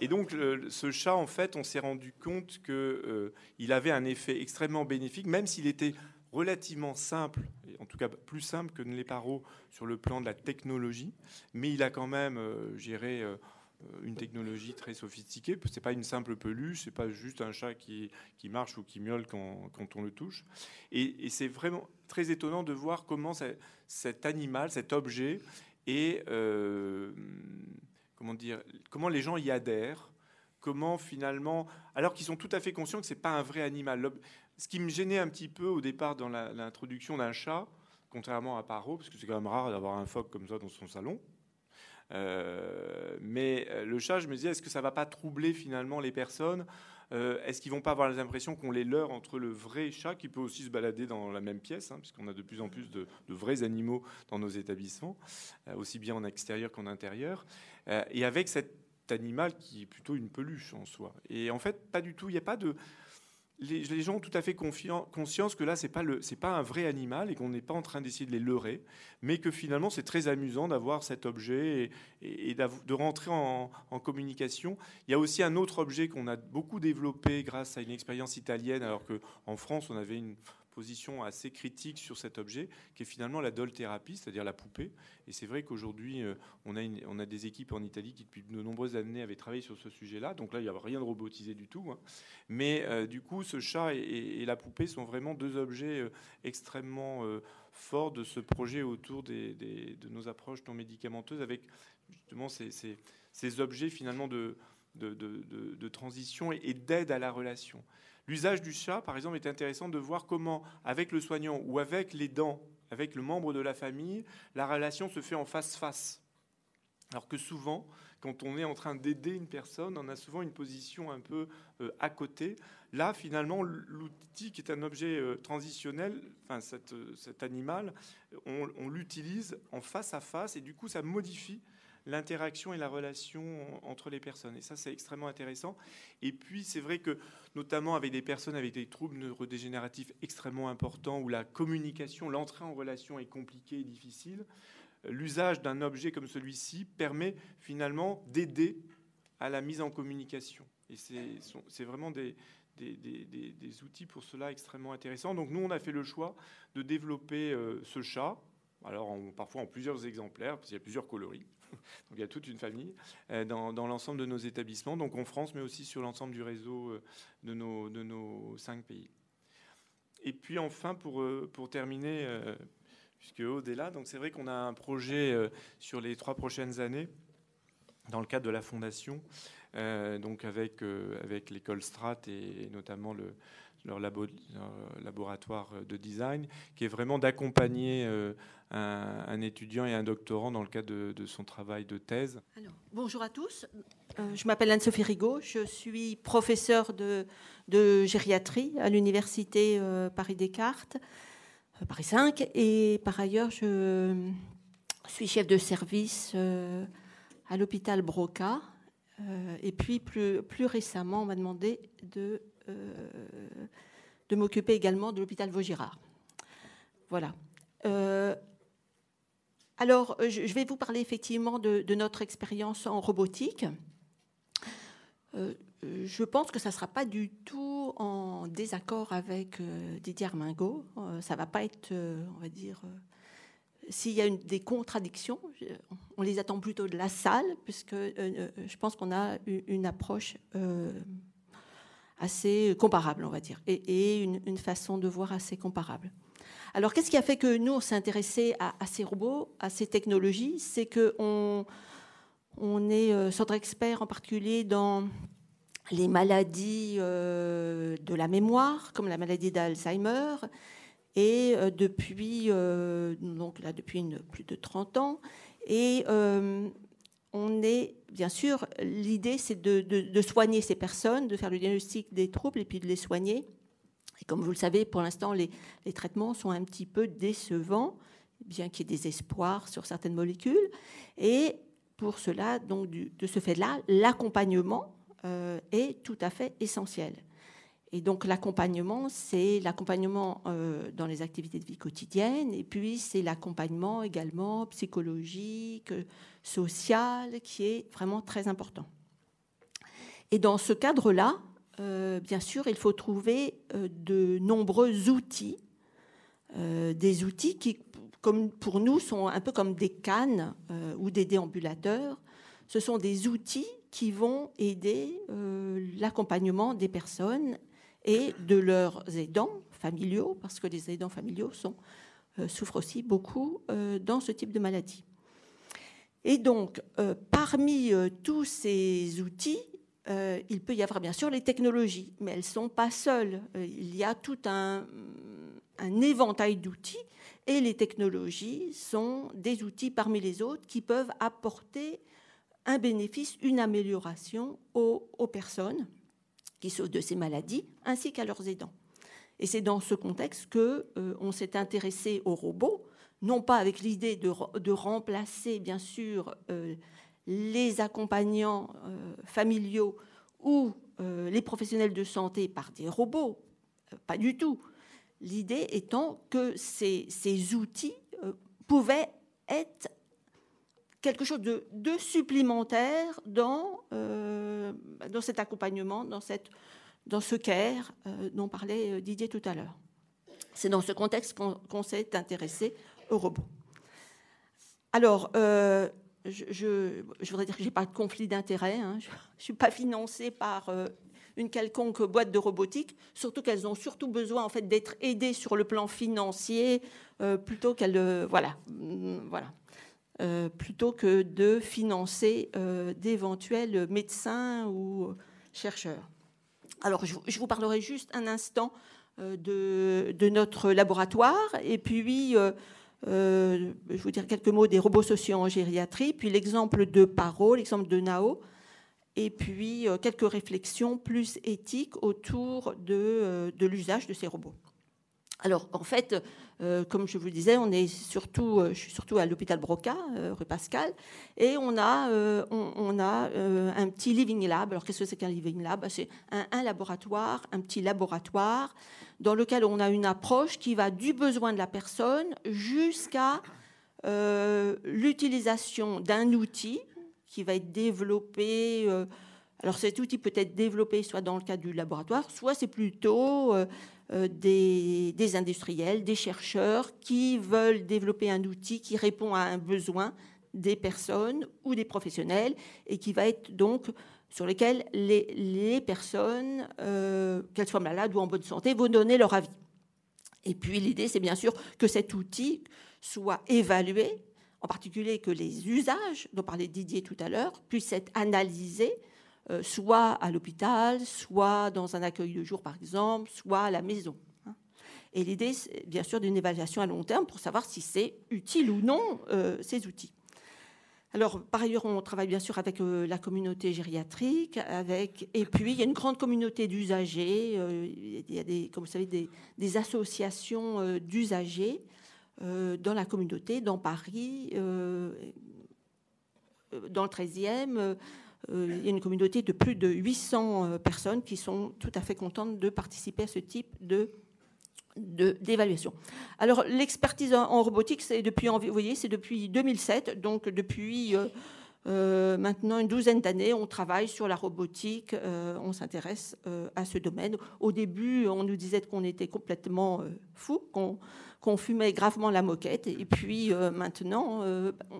Et donc, ce chat, en fait, on s'est rendu compte qu'il avait un effet extrêmement bénéfique, même s'il était relativement simple, en tout cas plus simple que les paros sur le plan de la technologie, mais il a quand même euh, géré euh, une technologie très sophistiquée. C'est pas une simple peluche, c'est pas juste un chat qui, qui marche ou qui miaule quand, quand on le touche. Et, c'est vraiment très étonnant de voir comment cet animal, cet objet, et euh, comment dire, comment les gens y adhèrent comment finalement, alors qu'ils sont tout à fait conscients que c'est pas un vrai animal ce qui me gênait un petit peu au départ dans l'introduction d'un chat, contrairement à Paro, parce que c'est quand même rare d'avoir un phoque comme ça dans son salon. Euh, mais euh, le chat, je me disais, est-ce que ça va pas troubler finalement les personnes euh, Est-ce qu'ils vont pas avoir l'impression qu'on les leurre entre le vrai chat qui peut aussi se balader dans la même pièce, hein, puisqu'on a de plus en plus de, vrais animaux dans nos établissements, aussi bien en extérieur qu'en intérieur, et avec cet animal qui est plutôt une peluche en soi. Et en fait, pas du tout. Il n'y a pas de les, gens ont tout à fait conscience que là, ce n'est pas, un vrai animal et qu'on n'est pas en train d'essayer de les leurrer, mais que finalement, c'est très amusant d'avoir cet objet et, de rentrer en, en, communication. Il y a aussi un autre objet qu'on a beaucoup développé grâce à une expérience italienne, alors qu'en France, on avait une position assez critique sur cet objet, qui est finalement la doll thérapie, c'est-à-dire la poupée. Et c'est vrai qu'aujourd'hui, euh, on, a des équipes en Italie qui, depuis de nombreuses années, avaient travaillé sur ce sujet-là. Donc là, il n'y a rien de robotisé du tout. Hein. Mais euh, du coup, ce chat et, la poupée sont vraiment deux objets euh, extrêmement forts de ce projet autour de nos approches non médicamenteuses, avec justement ces, objets finalement de transition et d'aide à la relation. L'usage du chat, par exemple, est intéressant de voir comment, avec le soignant ou avec les dents, avec le membre de la famille, la relation se fait en face-face. Alors que souvent, quand on est en train d'aider une personne, on a souvent une position un peu euh, à côté. Là, finalement, l'outil qui est un objet euh, transitionnel, enfin cet, animal, on l'utilise en face à face et du coup, ça modifie l'interaction et la relation entre les personnes. Et ça, c'est extrêmement intéressant. Et puis, c'est vrai que, notamment avec des personnes avec des troubles neurodégénératifs extrêmement importants, où la communication, l'entrée en relation est compliquée et difficile, l'usage d'un objet comme celui-ci permet finalement d'aider à la mise en communication. Et c'est vraiment des, des, outils pour cela extrêmement intéressants. Donc nous, on a fait le choix de développer euh, ce chat, alors parfois en plusieurs exemplaires, parce qu'il y a plusieurs coloris. Il y a toute une famille euh, dans, l'ensemble de nos établissements, donc en France, mais aussi sur l'ensemble du réseau euh, de nos, cinq pays. Et puis enfin, pour, euh, terminer, puisque Aude est là, donc c'est vrai qu'on a un projet sur les trois prochaines années dans le cadre de la fondation, donc avec, avec l'école Strat et notamment le, leur, laboratoire de design, qui est vraiment d'accompagner euh, un, étudiant et un doctorant dans le cadre de, son travail de thèse. bonjour à tous. Euh, je m'appelle Anne-Sophie Rigaud. Je suis professeure de, gériatrie à l'université euh, Paris-Descartes, Paris 5. Et par ailleurs, je suis chef de service à l'hôpital Broca. et puis plus récemment, on m'a demandé de de m'occuper également de l'hôpital Vaugirard. Voilà. Euh, alors, je vais vous parler effectivement de, notre expérience en robotique. je pense que ça ne sera pas du tout en désaccord avec Didier Armingo. ça ne va pas être, on va dire, s'il y a des contradictions, on les attend plutôt de la salle, puisque euh, euh, je pense qu'on a une approche euh, assez comparable, on va dire, et, une, façon de voir assez comparable. Alors, qu'est-ce qui a fait que nous, on s'est intéressé à, ces robots, à ces technologies? C'est qu'on on est centre expert en particulier dans les maladies de la mémoire, comme la maladie d'Alzheimer, et euh, depuis, euh, donc là, depuis plus de 30 ans. Et euh, on est, bien sûr, l'idée, c'est de, soigner ces personnes, de faire le diagnostic des troubles et puis de les soigner. Et comme vous le savez, pour l'instant, les, traitements sont un petit peu décevants, bien qu'il y ait des espoirs sur certaines molécules. Et pour cela, donc, de ce fait-là, l'accompagnement est tout à fait essentiel. Et donc l'accompagnement, c'est l'accompagnement euh, dans les activités de vie quotidienne, et puis c'est l'accompagnement également psychologique, social, qui est vraiment très important. Et dans ce cadre-là, euh, bien sûr, il faut trouver euh, de nombreux outils, des outils qui, comme pour nous, sont un peu comme des cannes ou des déambulateurs. Ce sont des outils qui vont aider l'accompagnement des personnes et de leurs aidants familiaux, parce que les aidants familiaux euh, souffrent aussi beaucoup euh, dans ce type de maladie. Et donc, euh, parmi tous ces outils, il peut y avoir bien sûr les technologies, mais elles ne sont pas seules. il y a tout un, éventail d'outils, et les technologies sont des outils parmi les autres qui peuvent apporter un bénéfice, une amélioration aux personnes qui souffrent de ces maladies, ainsi qu'à leurs aidants. Et c'est dans ce contexte que euh, on s'est intéressé aux robots, non pas avec l'idée de, remplacer, bien sûr, euh, les accompagnants euh, familiaux ou les professionnels de santé par des robots, pas du tout. L'idée étant que ces outils pouvaient être quelque chose de, supplémentaire dans, euh, dans cet accompagnement, dans, ce care euh, dont parlait euh, Didier tout à l'heure. C'est dans ce contexte qu'on s'est intéressé aux robots. Alors, je, voudrais dire que je n'ai pas de conflit d'intérêt. Hein. Je ne suis pas financée par une quelconque boîte de robotique, surtout qu'elles ont surtout besoin en fait d'être aidées sur le plan financier plutôt qu'elles voilà voilà euh, plutôt que de financer euh, d'éventuels médecins ou chercheurs. Alors, je, vous parlerai juste un instant euh, de, notre laboratoire et puis je vous dirai quelques mots des robots sociaux en gériatrie, puis l'exemple de Paro, l'exemple de Nao, et puis quelques réflexions plus éthiques autour de l'usage de ces robots. Alors, en fait, euh, comme je vous le disais, on est surtout, euh, je suis surtout à l'hôpital Broca, euh, rue Pascal, et on a, on, a un petit living lab. Alors, qu'est-ce que c'est qu'un living lab? C'est un, laboratoire, un petit laboratoire dans lequel on a une approche qui va du besoin de la personne jusqu'à l'utilisation d'un outil qui va être développé. alors, cet outil peut être développé soit dans le cadre du laboratoire, soit c'est plutôt euh, des, industriels, des chercheurs qui veulent développer un outil qui répond à un besoin des personnes ou des professionnels et qui va être donc sur lesquels les, personnes, euh, qu'elles soient malades ou en bonne santé, vont donner leur avis. Et puis l'idée, c'est bien sûr que cet outil soit évalué, en particulier que les usages dont parlait Didier tout à l'heure puissent être analysés euh, soit à l'hôpital, soit dans un accueil de jour, par exemple, soit à la maison. Hein. Et l'idée, bien sûr d'une évaluation à long terme pour savoir si c'est utile ou non euh, ces outils. Alors, par ailleurs, on travaille bien sûr avec euh, la communauté gériatrique, avec, et puis il y a une grande communauté d'usagers. il y a des, comme vous savez, des associations d'usagers dans la communauté, dans Paris, dans le 13e. Euh, il y a une communauté de plus de 800 euh, personnes qui sont tout à fait contentes de participer à ce type de, d'évaluation. Alors l'expertise en, robotique, c'est depuis, vous voyez, c'est depuis 2007, donc depuis euh, maintenant une douzaine d'années, on travaille sur la robotique, euh, on s'intéresse à ce domaine. Au début, on nous disait qu'on était complètement fou, qu'on fumait gravement la moquette, et puis maintenant,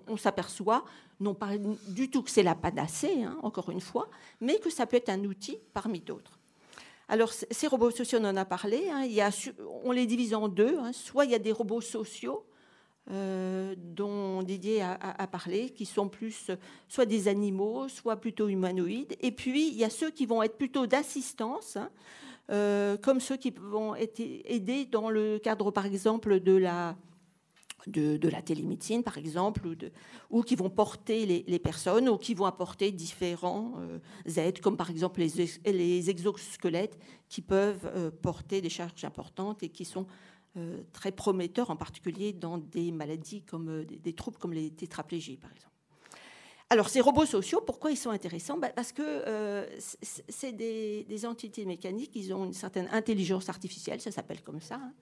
on, s'aperçoit non pas du tout que c'est la panacée, hein, encore une fois, mais que ça peut être un outil parmi d'autres. Alors, ces robots sociaux, on en a parlé. Hein. on les divise en deux. Hein. Soit il y a des robots sociaux, euh, dont Didier a, parlé, qui sont plus soit des animaux, soit plutôt humanoïdes. Et puis, il y a ceux qui vont être plutôt d'assistance, hein, euh, comme ceux qui vont être aidés dans le cadre, par exemple, de la de, la télémédecine, par exemple, ou, qui vont porter les, personnes, ou qui vont apporter différents euh, aides, comme par exemple les, exosquelettes, qui peuvent euh, porter des charges importantes et qui sont euh, très prometteurs, en particulier dans des maladies comme des, troubles comme les tétraplégies, par exemple. Alors, ces robots sociaux, pourquoi ils sont intéressants? Bah, Parce que c'est des, des, entités mécaniques, ils ont une certaine intelligence artificielle, ça s'appelle comme ça. Hein.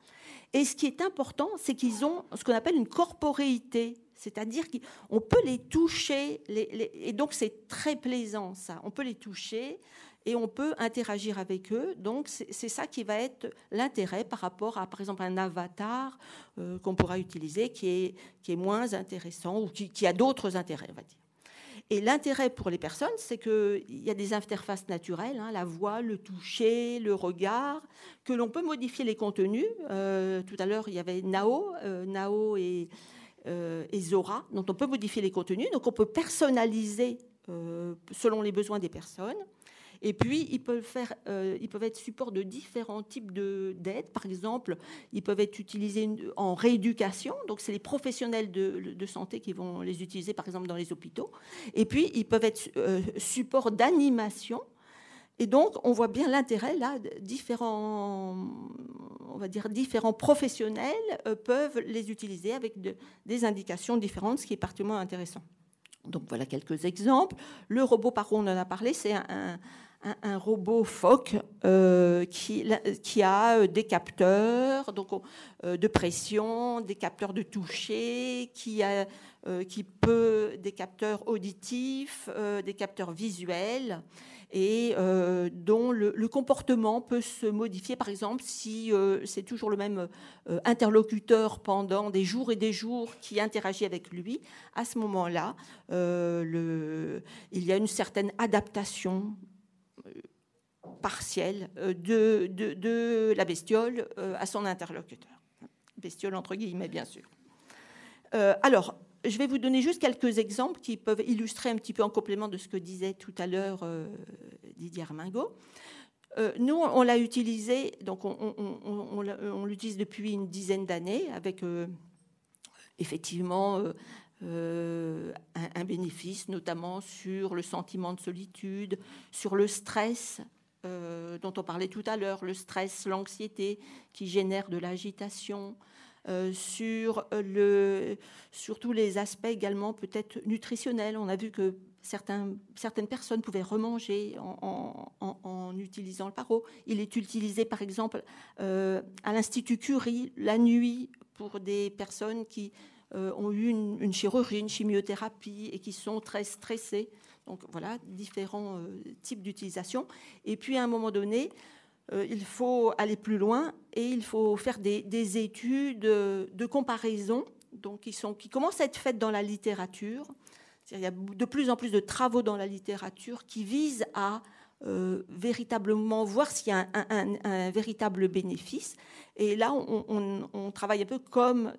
Et ce qui est important, c'est qu'ils ont ce qu'on appelle une corporéité, c'est-à-dire qu'on peut les toucher, et donc c'est très plaisant ça, on peut les toucher et on peut interagir avec eux. Donc c'est ça qui va être l'intérêt par rapport à, par exemple, un avatar euh, qu'on pourra utiliser qui est, qui est moins intéressant ou qui, a d'autres intérêts, on va dire. Et l'intérêt pour les personnes, c'est qu'il y a des interfaces naturelles, hein, la voix, le toucher, le regard, que l'on peut modifier les contenus. Euh, tout à l'heure, il y avait Nao, euh, Nao et, et, Zora, dont on peut modifier les contenus. Donc on peut personnaliser selon les besoins des personnes. Et puis, ils peuvent, euh, être support de différents types d'aides. Par exemple, ils peuvent être utilisés en rééducation. Donc, c'est les professionnels de, santé qui vont les utiliser, par exemple, dans les hôpitaux. Et puis, ils peuvent être euh, support d'animation. Et donc, on voit bien l'intérêt là. Différents, on va dire différents professionnels euh, peuvent les utiliser avec des indications différentes, ce qui est particulièrement intéressant. Donc voilà quelques exemples. Le robot, par contre, on en a parlé, c'est un, robot phoque euh, qui, qui, a euh, des capteurs donc, euh, de pression, des capteurs de toucher, qui, a, qui peut des capteurs auditifs, des capteurs visuels et dont le, comportement peut se modifier. Par exemple, si c'est toujours le même interlocuteur pendant des jours et des jours qui interagit avec lui, à ce moment-là, il y a une certaine adaptation partielle euh, de, la bestiole euh, à son interlocuteur. Bestiole entre guillemets, bien sûr. Euh, alors, je vais vous donner juste quelques exemples qui peuvent illustrer un petit peu en complément de ce que disait tout à l'heure Didier Armingo. nous, on l'a utilisé, donc on, l'utilise depuis une dizaine d'années avec effectivement un, bénéfice, notamment sur le sentiment de solitude, sur le stress euh, dont on parlait tout à l'heure, le stress, l'anxiété qui génère de l'agitation, euh, sur, le, sur tous les aspects également peut-être nutritionnels. On a vu que certaines personnes pouvaient remanger en, utilisant le paro. Il est utilisé par exemple euh, à l'Institut Curie la nuit pour des personnes qui ont eu une, chirurgie, une chimiothérapie et qui sont très stressées. Donc voilà, différents euh, types d'utilisation. Et puis à un moment donné, euh, il faut aller plus loin et il faut faire des, études de comparaison donc, qui, sont, qui commencent à être faites dans la littérature. Il y a de plus en plus de travaux dans la littérature qui visent à euh, véritablement voir s'il y a un, véritable bénéfice. Et là, on, travaille un peu comme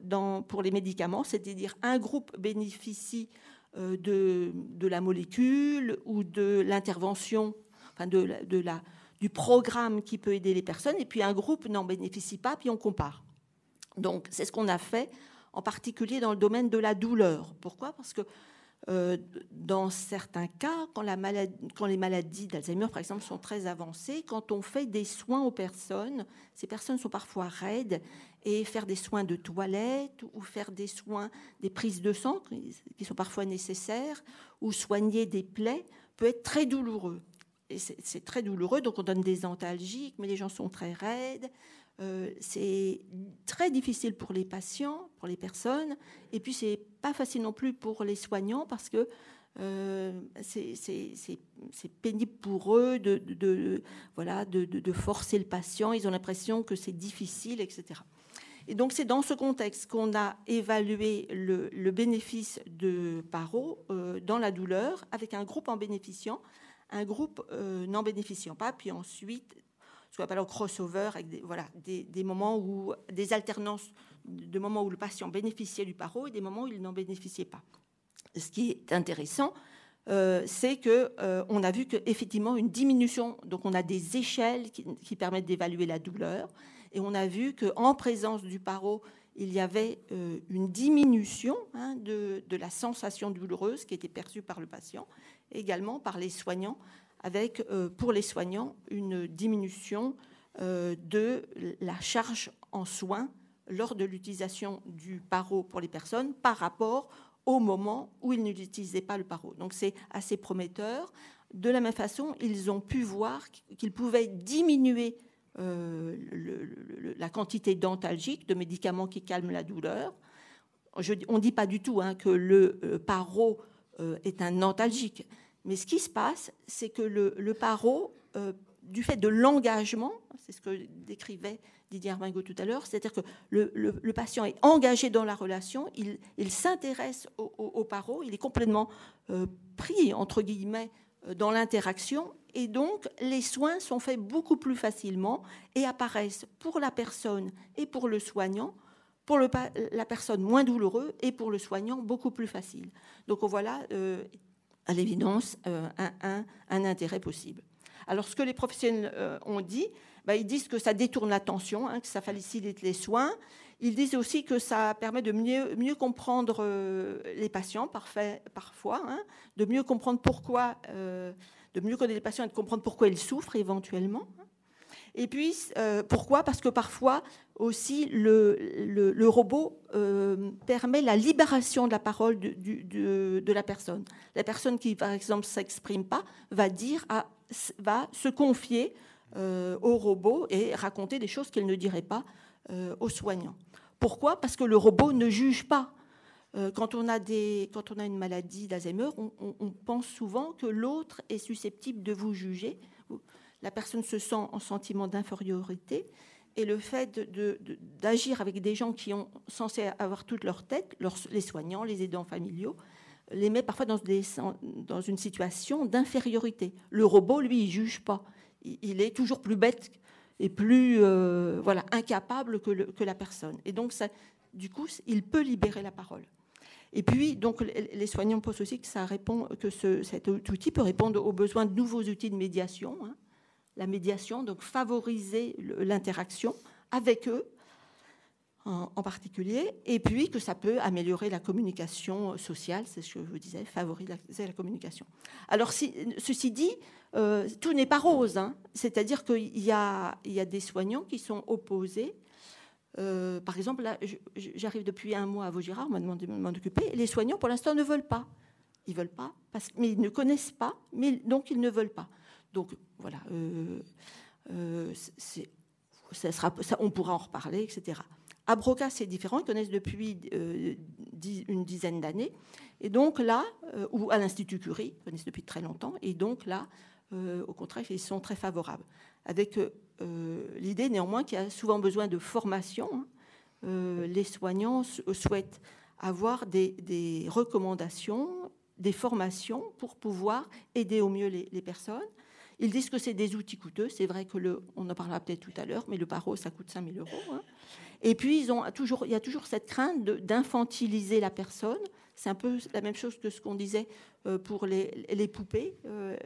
pour les médicaments, c'est-à-dire un groupe bénéficie de, de, la molécule ou de l'intervention, enfin de, de la, du programme qui peut aider les personnes, et puis un groupe n'en bénéficie pas, puis on compare. Donc c'est ce qu'on a fait, en particulier dans le domaine de la douleur. Pourquoi? Parce que euh, dans certains cas, quand, la maladie, quand les maladies d'Alzheimer, par exemple, sont très avancées, quand on fait des soins aux personnes, ces personnes sont parfois raides et faire des soins de toilette ou faire des soins, des prises de sang qui sont parfois nécessaires ou soigner des plaies peut être très douloureux. Et c'est très douloureux, donc on donne des antalgiques, mais les gens sont très raides. c'est très difficile pour les patients, pour les personnes, et puis c'est pas facile non plus pour les soignants parce que c'est pénible pour eux de, voilà, de, forcer le patient. Ils ont l'impression que c'est difficile, etc. Et donc c'est dans ce contexte qu'on a évalué le, bénéfice de Paro euh, dans la douleur avec un groupe en bénéficiant, un groupe euh, non bénéficiant pas, puis ensuite ce qu'on appelle un crossover avec des, voilà, des, moments où des alternances de moments où le patient bénéficiait du Paro et des moments où il n'en bénéficiait pas. Ce qui est intéressant, euh, c'est que on a vu qu'effectivement une diminution, donc on a des échelles qui permettent d'évaluer la douleur. Et on a vu qu'en présence du paro, il y avait euh, une diminution hein, de, la sensation douloureuse qui était perçue par le patient, également par les soignants, avec euh, pour les soignants une diminution euh, de la charge en soins lors de l'utilisation du paro pour les personnes par rapport au moment où ils n'utilisaient pas le paro. Donc c'est assez prometteur. De la même façon, ils ont pu voir qu'ils pouvaient diminuer euh, la quantité dentalgique de médicaments qui calment la douleur. on ne dit pas du tout hein, que le euh, paro euh, est un antalgique, mais ce qui se passe, c'est que le, paro, du fait de l'engagement, c'est ce que décrivait Didier Armingo tout à l'heure, c'est-à-dire que le, patient est engagé dans la relation, il, s'intéresse au, au, paro, il est complètement pris, entre guillemets, dans l'interaction et donc les soins sont faits beaucoup plus facilement et apparaissent pour la personne et pour le soignant, pour la personne moins douloureux et pour le soignant beaucoup plus facile. Donc voilà, euh, à l'évidence, euh, un, intérêt possible. Alors ce que les professionnels euh, ont dit, bah, ils disent que ça détourne l'attention, hein, que ça facilite les soins. Ils disent aussi que ça permet de mieux, comprendre les patients parfois, hein, de mieux comprendre pourquoi de mieux connaître les patients et de comprendre pourquoi ils souffrent éventuellement. Et puis, euh, pourquoi? Parce que parfois aussi, le, le, robot euh, permet la libération de la parole de, de, la personne. La personne qui, par exemple, ne s'exprime pas va, dire va se confier euh, au robot et raconter des choses qu'elle ne dirait pas aux soignants. Pourquoi? Parce que le robot ne juge pas. Euh, quand on, a des, quand on a une maladie d'Alzheimer, on, pense souvent que l'autre est susceptible de vous juger. La personne se sent en sentiment d'infériorité. Et le fait d'agir avec des gens qui ont censé avoir toute leur tête, les soignants, les aidants familiaux, les met parfois dans, des, dans une situation d'infériorité. Le robot, lui, il juge pas. Il, est toujours plus bête et plus euh, voilà, incapable que, que, la personne. Et donc, ça, du coup, il peut libérer la parole. Et puis, donc, les soignants pensent aussi que, ça répond, que ce, cet outil peut répondre aux besoins de nouveaux outils de médiation. Hein. La médiation, donc favoriser l'interaction avec eux en, particulier, et puis que ça peut améliorer la communication sociale, c'est ce que je vous disais, favoriser la communication. Alors, ceci dit, euh, tout n'est pas rose, hein. c'est-à-dire qu'il y a, il y a des soignants qui sont opposés euh, par exemple, là, j'arrive depuis un mois à Vaugirard, on m'a demandé de m'en occuper. Les soignants, pour l'instant, ne veulent pas. Ils veulent pas, parce, mais ils ne connaissent pas, mais donc ils ne veulent pas. Donc voilà, euh, euh, on pourra en reparler, etc. À Broca, c'est différent, ils connaissent depuis une dizaine d'années. Et donc là, ou à l'Institut Curie, ils connaissent depuis très longtemps. Et donc là, au contraire, ils sont très favorables. Avec l'idée néanmoins qu'il y a souvent besoin de formation. Hein. Euh, les soignants souhaitent avoir des, recommandations, des formations pour pouvoir aider au mieux les, personnes. Ils disent que c'est des outils coûteux. C'est vrai que le, on en parlera peut-être tout à l'heure, mais le paro, ça coûte 5 000 euros. Hein. Et puis, ils ont toujours, il y a toujours cette crainte d'infantiliser la personne. C'est un peu la même chose que ce qu'on disait euh, pour les, poupées, euh,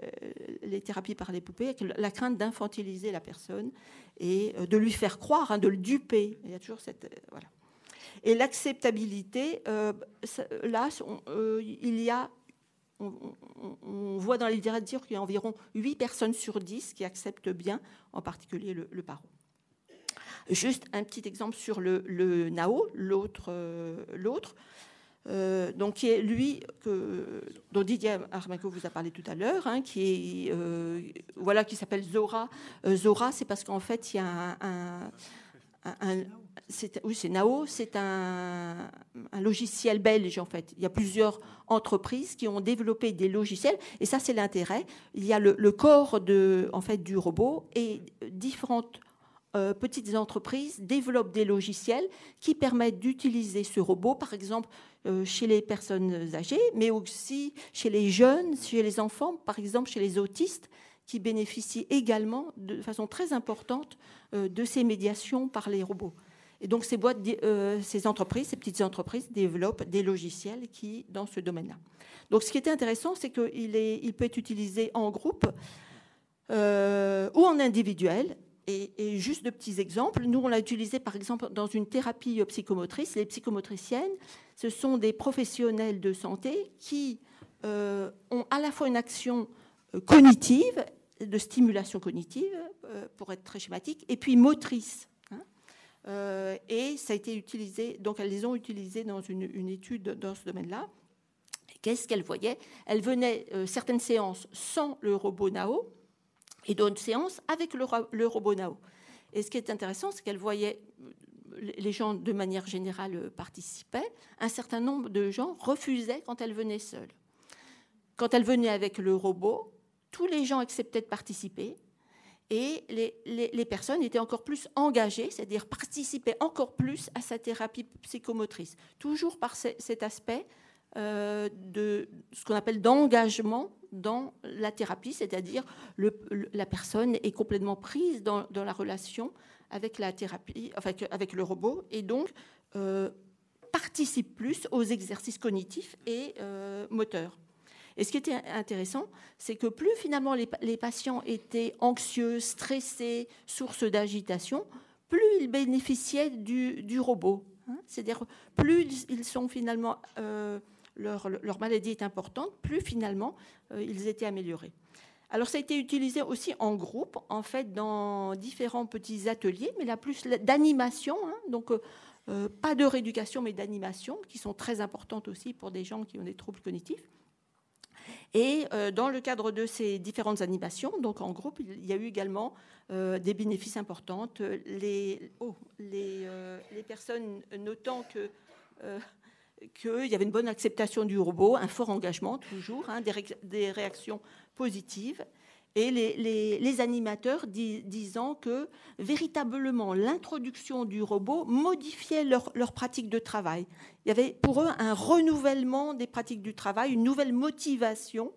les thérapies par les poupées, avec la crainte d'infantiliser la personne et euh, de lui faire croire, hein, de le duper. Il y a toujours cette. voilà. Et l'acceptabilité, là, il y a on, voit dans les littératures qu'il y a environ 8 personnes sur 10 qui acceptent bien, en particulier le, le paro. Juste un petit exemple sur le, NAO, l'autre. l'autre. Euh, donc qui est lui dont Didier Armaco vous a parlé tout à l'heure, hein, qui est euh, voilà qui s'appelle Zora. Euh, Zora, c'est parce qu'en fait il y a un, oui, c'est Nao, c'est un, logiciel belge en fait. Il y a plusieurs entreprises qui ont développé des logiciels et ça c'est l'intérêt. Il y a le, corps de, en fait, du robot et différentes petites entreprises développent des logiciels qui permettent d'utiliser ce robot, par exemple chez les personnes âgées, mais aussi chez les jeunes, chez les enfants, par exemple chez les autistes qui bénéficient également de façon très importante euh, de ces médiations par les robots. Et donc ces boîtes, euh, ces entreprises, ces petites entreprises développent des logiciels qui dans ce domaine-là. Donc ce qui était intéressant, c'est qu'il il peut être utilisé en groupe euh, ou en individuel. Et, juste de petits exemples, nous on l'a utilisé par exemple dans une thérapie psychomotrice. Les psychomotriciennes, ce sont des professionnels de santé qui ont à la fois une action cognitive, de stimulation cognitive, pour être très schématique, et puis motrice. Euh, et ça a été utilisé, donc elles les ont utilisées dans une, étude dans ce domaine-là. Qu'est-ce qu'elles voyaient? Elles venaient euh, certaines séances sans le robot Nao et d'autres séances avec le, le, robot Nao. Et ce qui est intéressant, c'est qu'elles voyaient, euh, les gens de manière générale participaient, un certain nombre de gens refusaient quand elles venaient seules. Quand elles venaient avec le robot, tous les gens acceptaient de participer, et les, personnes étaient encore plus engagées, c'est-à-dire participaient encore plus à sa thérapie psychomotrice, toujours par cet aspect euh, de ce qu'on appelle d'engagement dans la thérapie, c'est-à-dire la personne est complètement prise dans, la relation avec la thérapie, avec le robot, et donc euh, participe plus aux exercices cognitifs et euh, moteurs. Et ce qui était intéressant, c'est que plus finalement les, patients étaient anxieux, stressés, source d'agitation, plus ils bénéficiaient du, robot. Hein. C'est-à-dire, plus ils sont finalement, euh, leur, maladie est importante, plus finalement ils étaient améliorés. Alors ça a été utilisé aussi en groupe, en fait, dans différents petits ateliers, mais la plus d'animation, hein. donc euh, pas de rééducation, mais d'animation, qui sont très importantes aussi pour des gens qui ont des troubles cognitifs. Et euh, dans le cadre de ces différentes animations, donc en groupe, il y a eu également euh, des bénéfices importants. Les, oh, euh, les, personnes notant que qu'il y avait une bonne acceptation du robot, un fort engagement toujours, hein, des, réactions positives, et les, animateurs disant que véritablement l'introduction du robot modifiait leur, leur, pratique de travail. Il y avait pour eux un renouvellement des pratiques du travail, une nouvelle motivation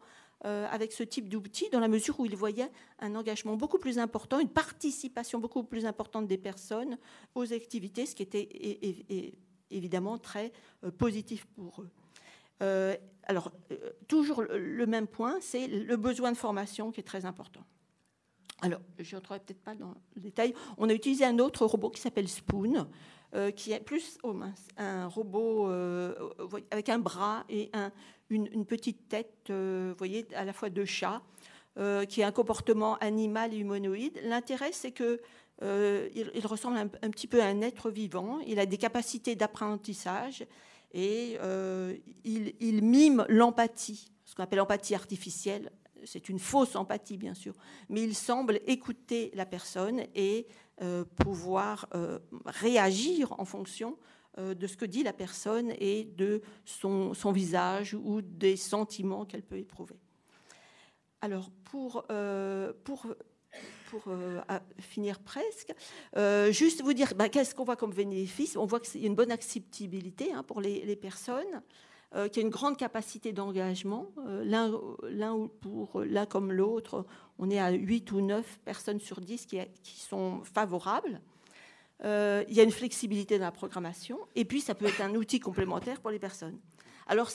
euh, avec ce type d'outil, dans la mesure où ils voyaient un engagement beaucoup plus important, une participation beaucoup plus importante des personnes aux activités, ce qui était évidemment très euh, positif pour eux. Euh, alors, euh, toujours le même point, c'est le besoin de formation qui est très important. Alors, je n'entrerai peut-être pas dans le détail. On a utilisé un autre robot qui s'appelle Spoon, qui est plus oh un robot avec un bras et une, petite tête, vous voyez, à la fois de chat, qui a un comportement animal et humanoïde. L'intérêt, c'est que il, ressemble un, petit peu à un être vivant. Il a des capacités d'apprentissage et euh, il, mime l'empathie, ce qu'on appelle l'empathie artificielle. C'est une fausse empathie, bien sûr, mais il semble écouter la personne et euh, pouvoir euh, réagir en fonction de ce que dit la personne et de son, son visage ou des sentiments qu'elle peut éprouver. Alors, pour, pour pour euh, finir presque, euh, juste vous dire bah, qu'est-ce qu'on voit comme bénéfice? On voit qu'il y a une bonne acceptabilité hein, pour les, personnes, euh, qu'il y a une grande capacité d'engagement. l'un pour l'un comme l'autre, on est à 8 ou 9 personnes sur 10 qui, qui sont favorables. il y a une flexibilité dans la programmation. Et puis, ça peut être un outil complémentaire pour les personnes. Alors,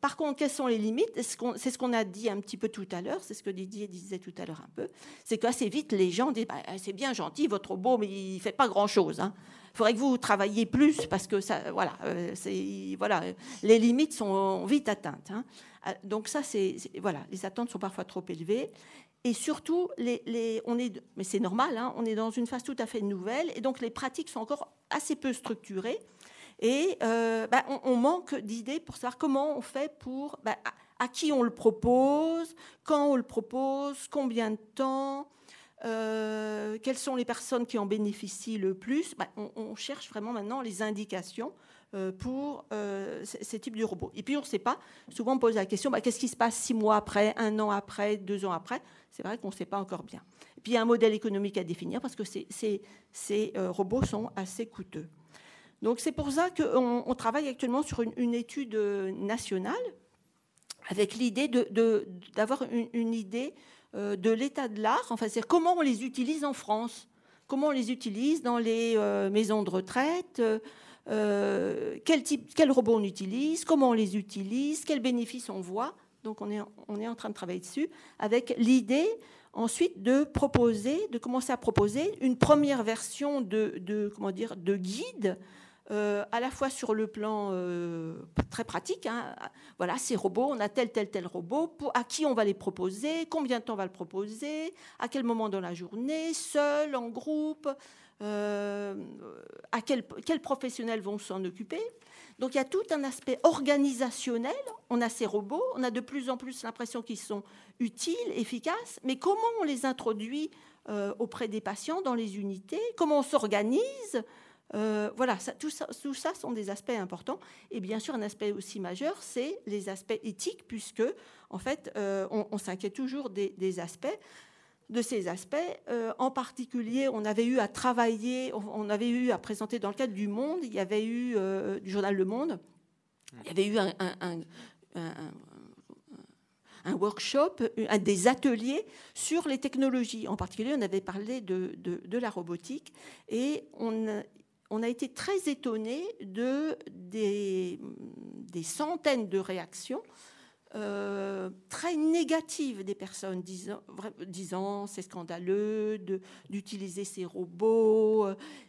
par contre, quelles sont les limites? C'est ce qu'on a dit un petit peu tout à l'heure, c'est ce que Didier disait tout à l'heure un peu, c'est qu'assez vite, les gens disent, bah, c'est bien gentil, votre beau, mais il ne fait pas grand-chose. Hein. Il faudrait que vous travailliez plus parce que ça, voilà, euh, les limites sont vite atteintes. Hein. Ah, donc ça, voilà, les attentes sont parfois trop élevées. Et surtout, on est, mais c'est normal, hein, on est dans une phase tout à fait nouvelle, et donc les pratiques sont encore assez peu structurées. Et euh, bah, on, manque d'idées pour savoir comment on fait pour, bah, à, qui on le propose, quand on le propose, combien de temps. quelles sont les personnes qui en bénéficient le plus bah, on, cherche vraiment maintenant les indications pour ces types de robots. Et puis on ne sait pas, souvent on pose la question, qu'est-ce qui se passe six mois après, un an après, deux ans après? C'est vrai qu'on ne sait pas encore bien. Et puis il y a un modèle économique à définir parce que ces robots sont assez coûteux. Donc c'est pour ça qu'on travaille actuellement sur une, étude euh, nationale avec l'idée d'avoir une, idée euh, de l'état de l'art, enfin c'est comment on les utilise en France, comment on les utilise dans les euh, maisons de retraite, quel type, quel robot on utilise, comment on les utilise, quels bénéfices on voit. Donc on est, on est en train de travailler dessus avec l'idée ensuite de proposer, de commencer à proposer une première version de, de comment dire, de guide euh, à la fois sur le plan euh, très pratique. Hein. Voilà, ces robots, on a tel, tel, tel robot, à qui on va les proposer, combien de temps on va le proposer, à quel moment dans la journée, seul, en groupe, euh, à quels professionnels vont s'en occuper. Donc il y a tout un aspect organisationnel. On a ces robots, on a de plus en plus l'impression qu'ils sont utiles, efficaces, mais comment on les introduit auprès des patients dans les unités, comment on s'organise euh, voilà, tout, ça, tout, ça, sont des aspects importants. Et bien sûr, un aspect aussi majeur, c'est les aspects éthiques, puisque, en fait, euh, on, s'inquiète toujours des, aspects, de ces aspects. Euh, en particulier, on avait eu à travailler, on, avait eu à présenter dans le cadre du Monde, il y avait eu, du journal Le Monde, il y avait eu un, workshop, un des ateliers sur les technologies. En particulier, on avait parlé de, de, de la robotique et on, on a été très étonné de, des, centaines de réactions euh, très négatives des personnes disant, disant c'est scandaleux d'utiliser ces robots,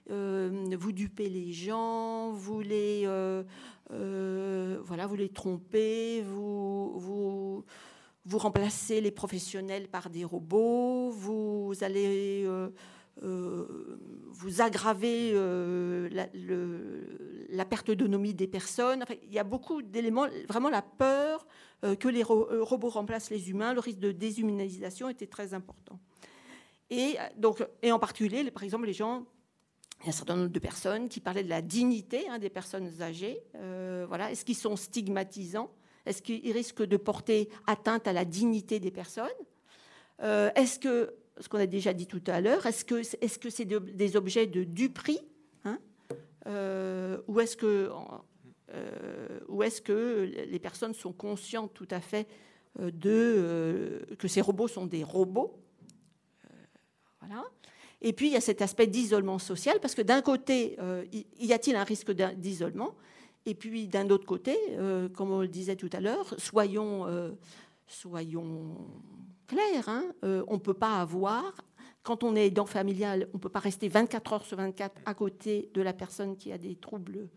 euh, vous dupez les gens, vous les, euh, voilà, vous les trompez, vous, vous, vous remplacez les professionnels par des robots, vous allez vous aggravez euh, la, perte d'autonomie des personnes. il y a beaucoup d'éléments, vraiment la peur euh, que les robots remplacent les humains, le risque de déshumanisation était très important. Et, donc, et en particulier, par exemple, les gens il y a un certain nombre de personnes qui parlaient de la dignité hein, des personnes âgées. voilà. Est-ce qu'ils sont stigmatisants? Est-ce qu'ils risquent de porter atteinte à la dignité des personnes? Est-ce que ce qu'on a déjà dit tout à l'heure. Est-ce que c'est -ce c'est des objets de duperie hein euh, Ou est-ce que, euh, est que les personnes sont conscientes tout à fait euh, de, que ces robots sont des robots Voilà. Et puis, il y a cet aspect d'isolement social, parce que d'un côté, y a-t-il un risque d'isolement? Et puis, d'un autre côté, comme on le disait tout à l'heure, soyons, soyons clair. Hein. Euh, on ne peut pas avoir, quand on est aidant familial, on ne peut pas rester 24 heures sur 24 à côté de la personne qui a des troubles,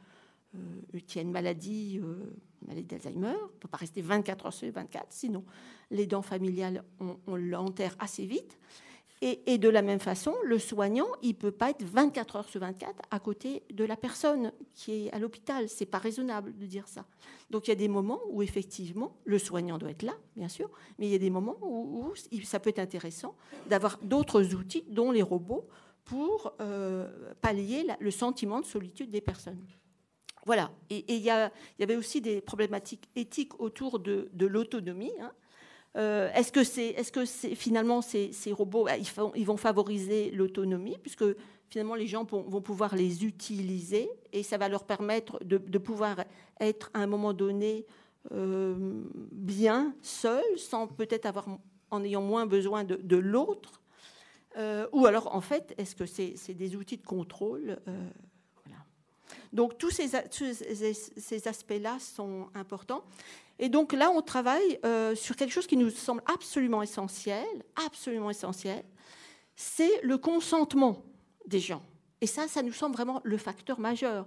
euh, qui a une maladie, euh, maladie d'Alzheimer. On ne peut pas rester 24 heures sur 24, sinon l'aidant familial, on, on l'enterre assez vite. Et, de la même façon, le soignant, il ne peut pas être 24 heures sur 24 à côté de la personne qui est à l'hôpital. Ce n'est pas raisonnable de dire ça. Donc il y a des moments où effectivement, le soignant doit être là, bien sûr, mais il y a des moments où, ça peut être intéressant d'avoir d'autres outils, dont les robots, pour euh, pallier le sentiment de solitude des personnes. Voilà. Et, il, y avait aussi des problématiques éthiques autour de, l'autonomie. Hein. Euh, est-ce que, c'est, finalement ces, robots, bah, ils, vont favoriser l'autonomie, puisque finalement les gens vont, pouvoir les utiliser et ça va leur permettre de, pouvoir être à un moment donné euh, bien seul, sans peut-être avoir, en ayant moins besoin de, l'autre. Euh, ou alors, en fait, est-ce que c'est, des outils de contrôle Donc tous ces aspects-là sont importants. Et donc là, on travaille euh, sur quelque chose qui nous semble absolument essentiel, absolument essentiel, c'est le consentement des gens. Et ça, ça nous semble vraiment le facteur majeur.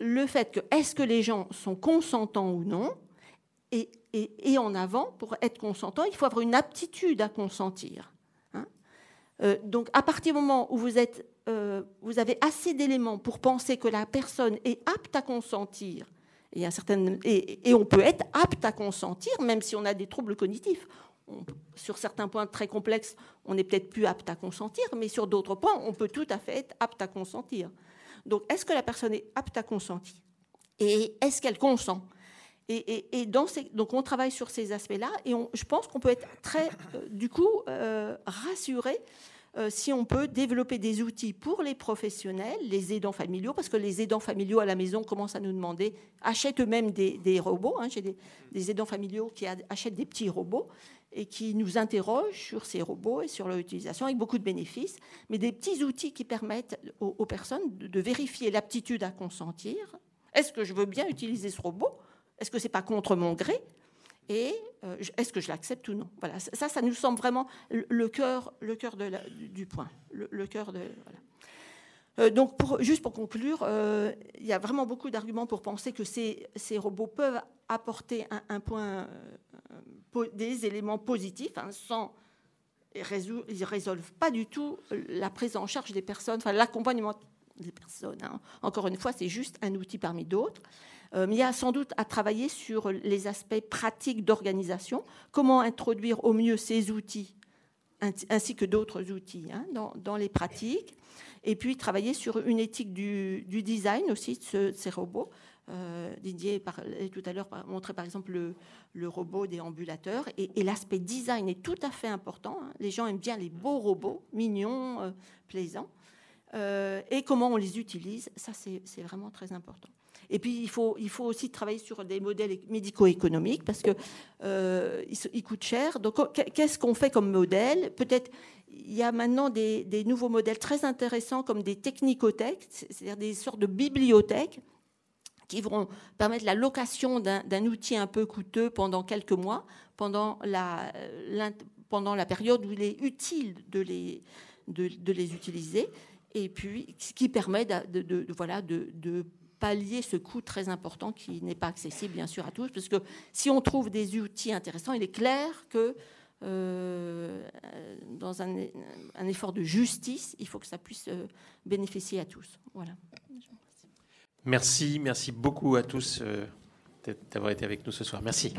Le fait que est-ce que les gens sont consentants ou non, et, en avant, pour être consentant, il faut avoir une aptitude à consentir. Hein. Euh, donc à partir du moment où vous, êtes, euh, vous avez assez d'éléments pour penser que la personne est apte à consentir, et, un certain, et, on peut être apte à consentir, même si on a des troubles cognitifs. sur certains points très complexes, on n'est peut-être plus apte à consentir, mais sur d'autres points, on peut tout à fait être apte à consentir. Donc, est-ce que la personne est apte à consentir? Et est-ce qu'elle consent? Et, donc on travaille sur ces aspects-là et je pense qu'on peut être très, euh, du coup, euh, rassuré euh, si on peut développer des outils pour les professionnels, les aidants familiaux, parce que les aidants familiaux à la maison commencent à nous demander, achètent eux-mêmes des, robots. Hein, J'ai des, aidants familiaux qui achètent des petits robots et qui nous interrogent sur ces robots et sur leur utilisation avec beaucoup de bénéfices, mais des petits outils qui permettent aux, personnes de vérifier l'aptitude à consentir. Est-ce que je veux bien utiliser ce robot? Est-ce que ce n'est pas contre mon gré? Et euh, est-ce que je l'accepte ou non? Voilà, ça, ça nous semble vraiment le cœur, le cœur du point. Le, cœur de. Euh, donc, juste pour conclure, euh, il y a vraiment beaucoup d'arguments pour penser que ces, robots peuvent apporter des éléments positifs, hein, sans ils résolvent pas du tout la prise en charge des personnes, enfin l'accompagnement des personnes. Hein. Encore une fois, c'est juste un outil parmi d'autres. Euh, il y a sans doute à travailler sur les aspects pratiques d'organisation, comment introduire au mieux ces outils ainsi que d'autres outils hein, dans, les pratiques, et puis travailler sur une éthique du, design aussi de, ces robots. Euh, Didier tout à l'heure montrait par exemple le, robot déambulateur et, l'aspect design est tout à fait important. Hein. Les gens aiment bien les beaux robots, mignons, euh, plaisants. Et comment on les utilise, ça c'est vraiment très important. Et puis, il faut, il faut aussi travailler sur des modèles médico-économiques parce qu'ils euh, coûtent cher. Donc, qu'est-ce qu'on fait comme modèle? Peut-être il y a maintenant des, nouveaux modèles très intéressants comme des technicothèques, c'est-à-dire des sortes de bibliothèques qui vont permettre la location d'un outil un peu coûteux pendant quelques mois, pendant la, pendant la période où il est utile de les, de, les utiliser, et puis ce qui permet de, voilà, de, pallier ce coût très important qui n'est pas accessible bien sûr à tous, parce que si on trouve des outils intéressants, il est clair que euh, dans un, effort de justice, il faut que ça puisse euh, bénéficier à tous. Voilà. Merci, merci beaucoup à tous euh, d'avoir été avec nous ce soir. Merci.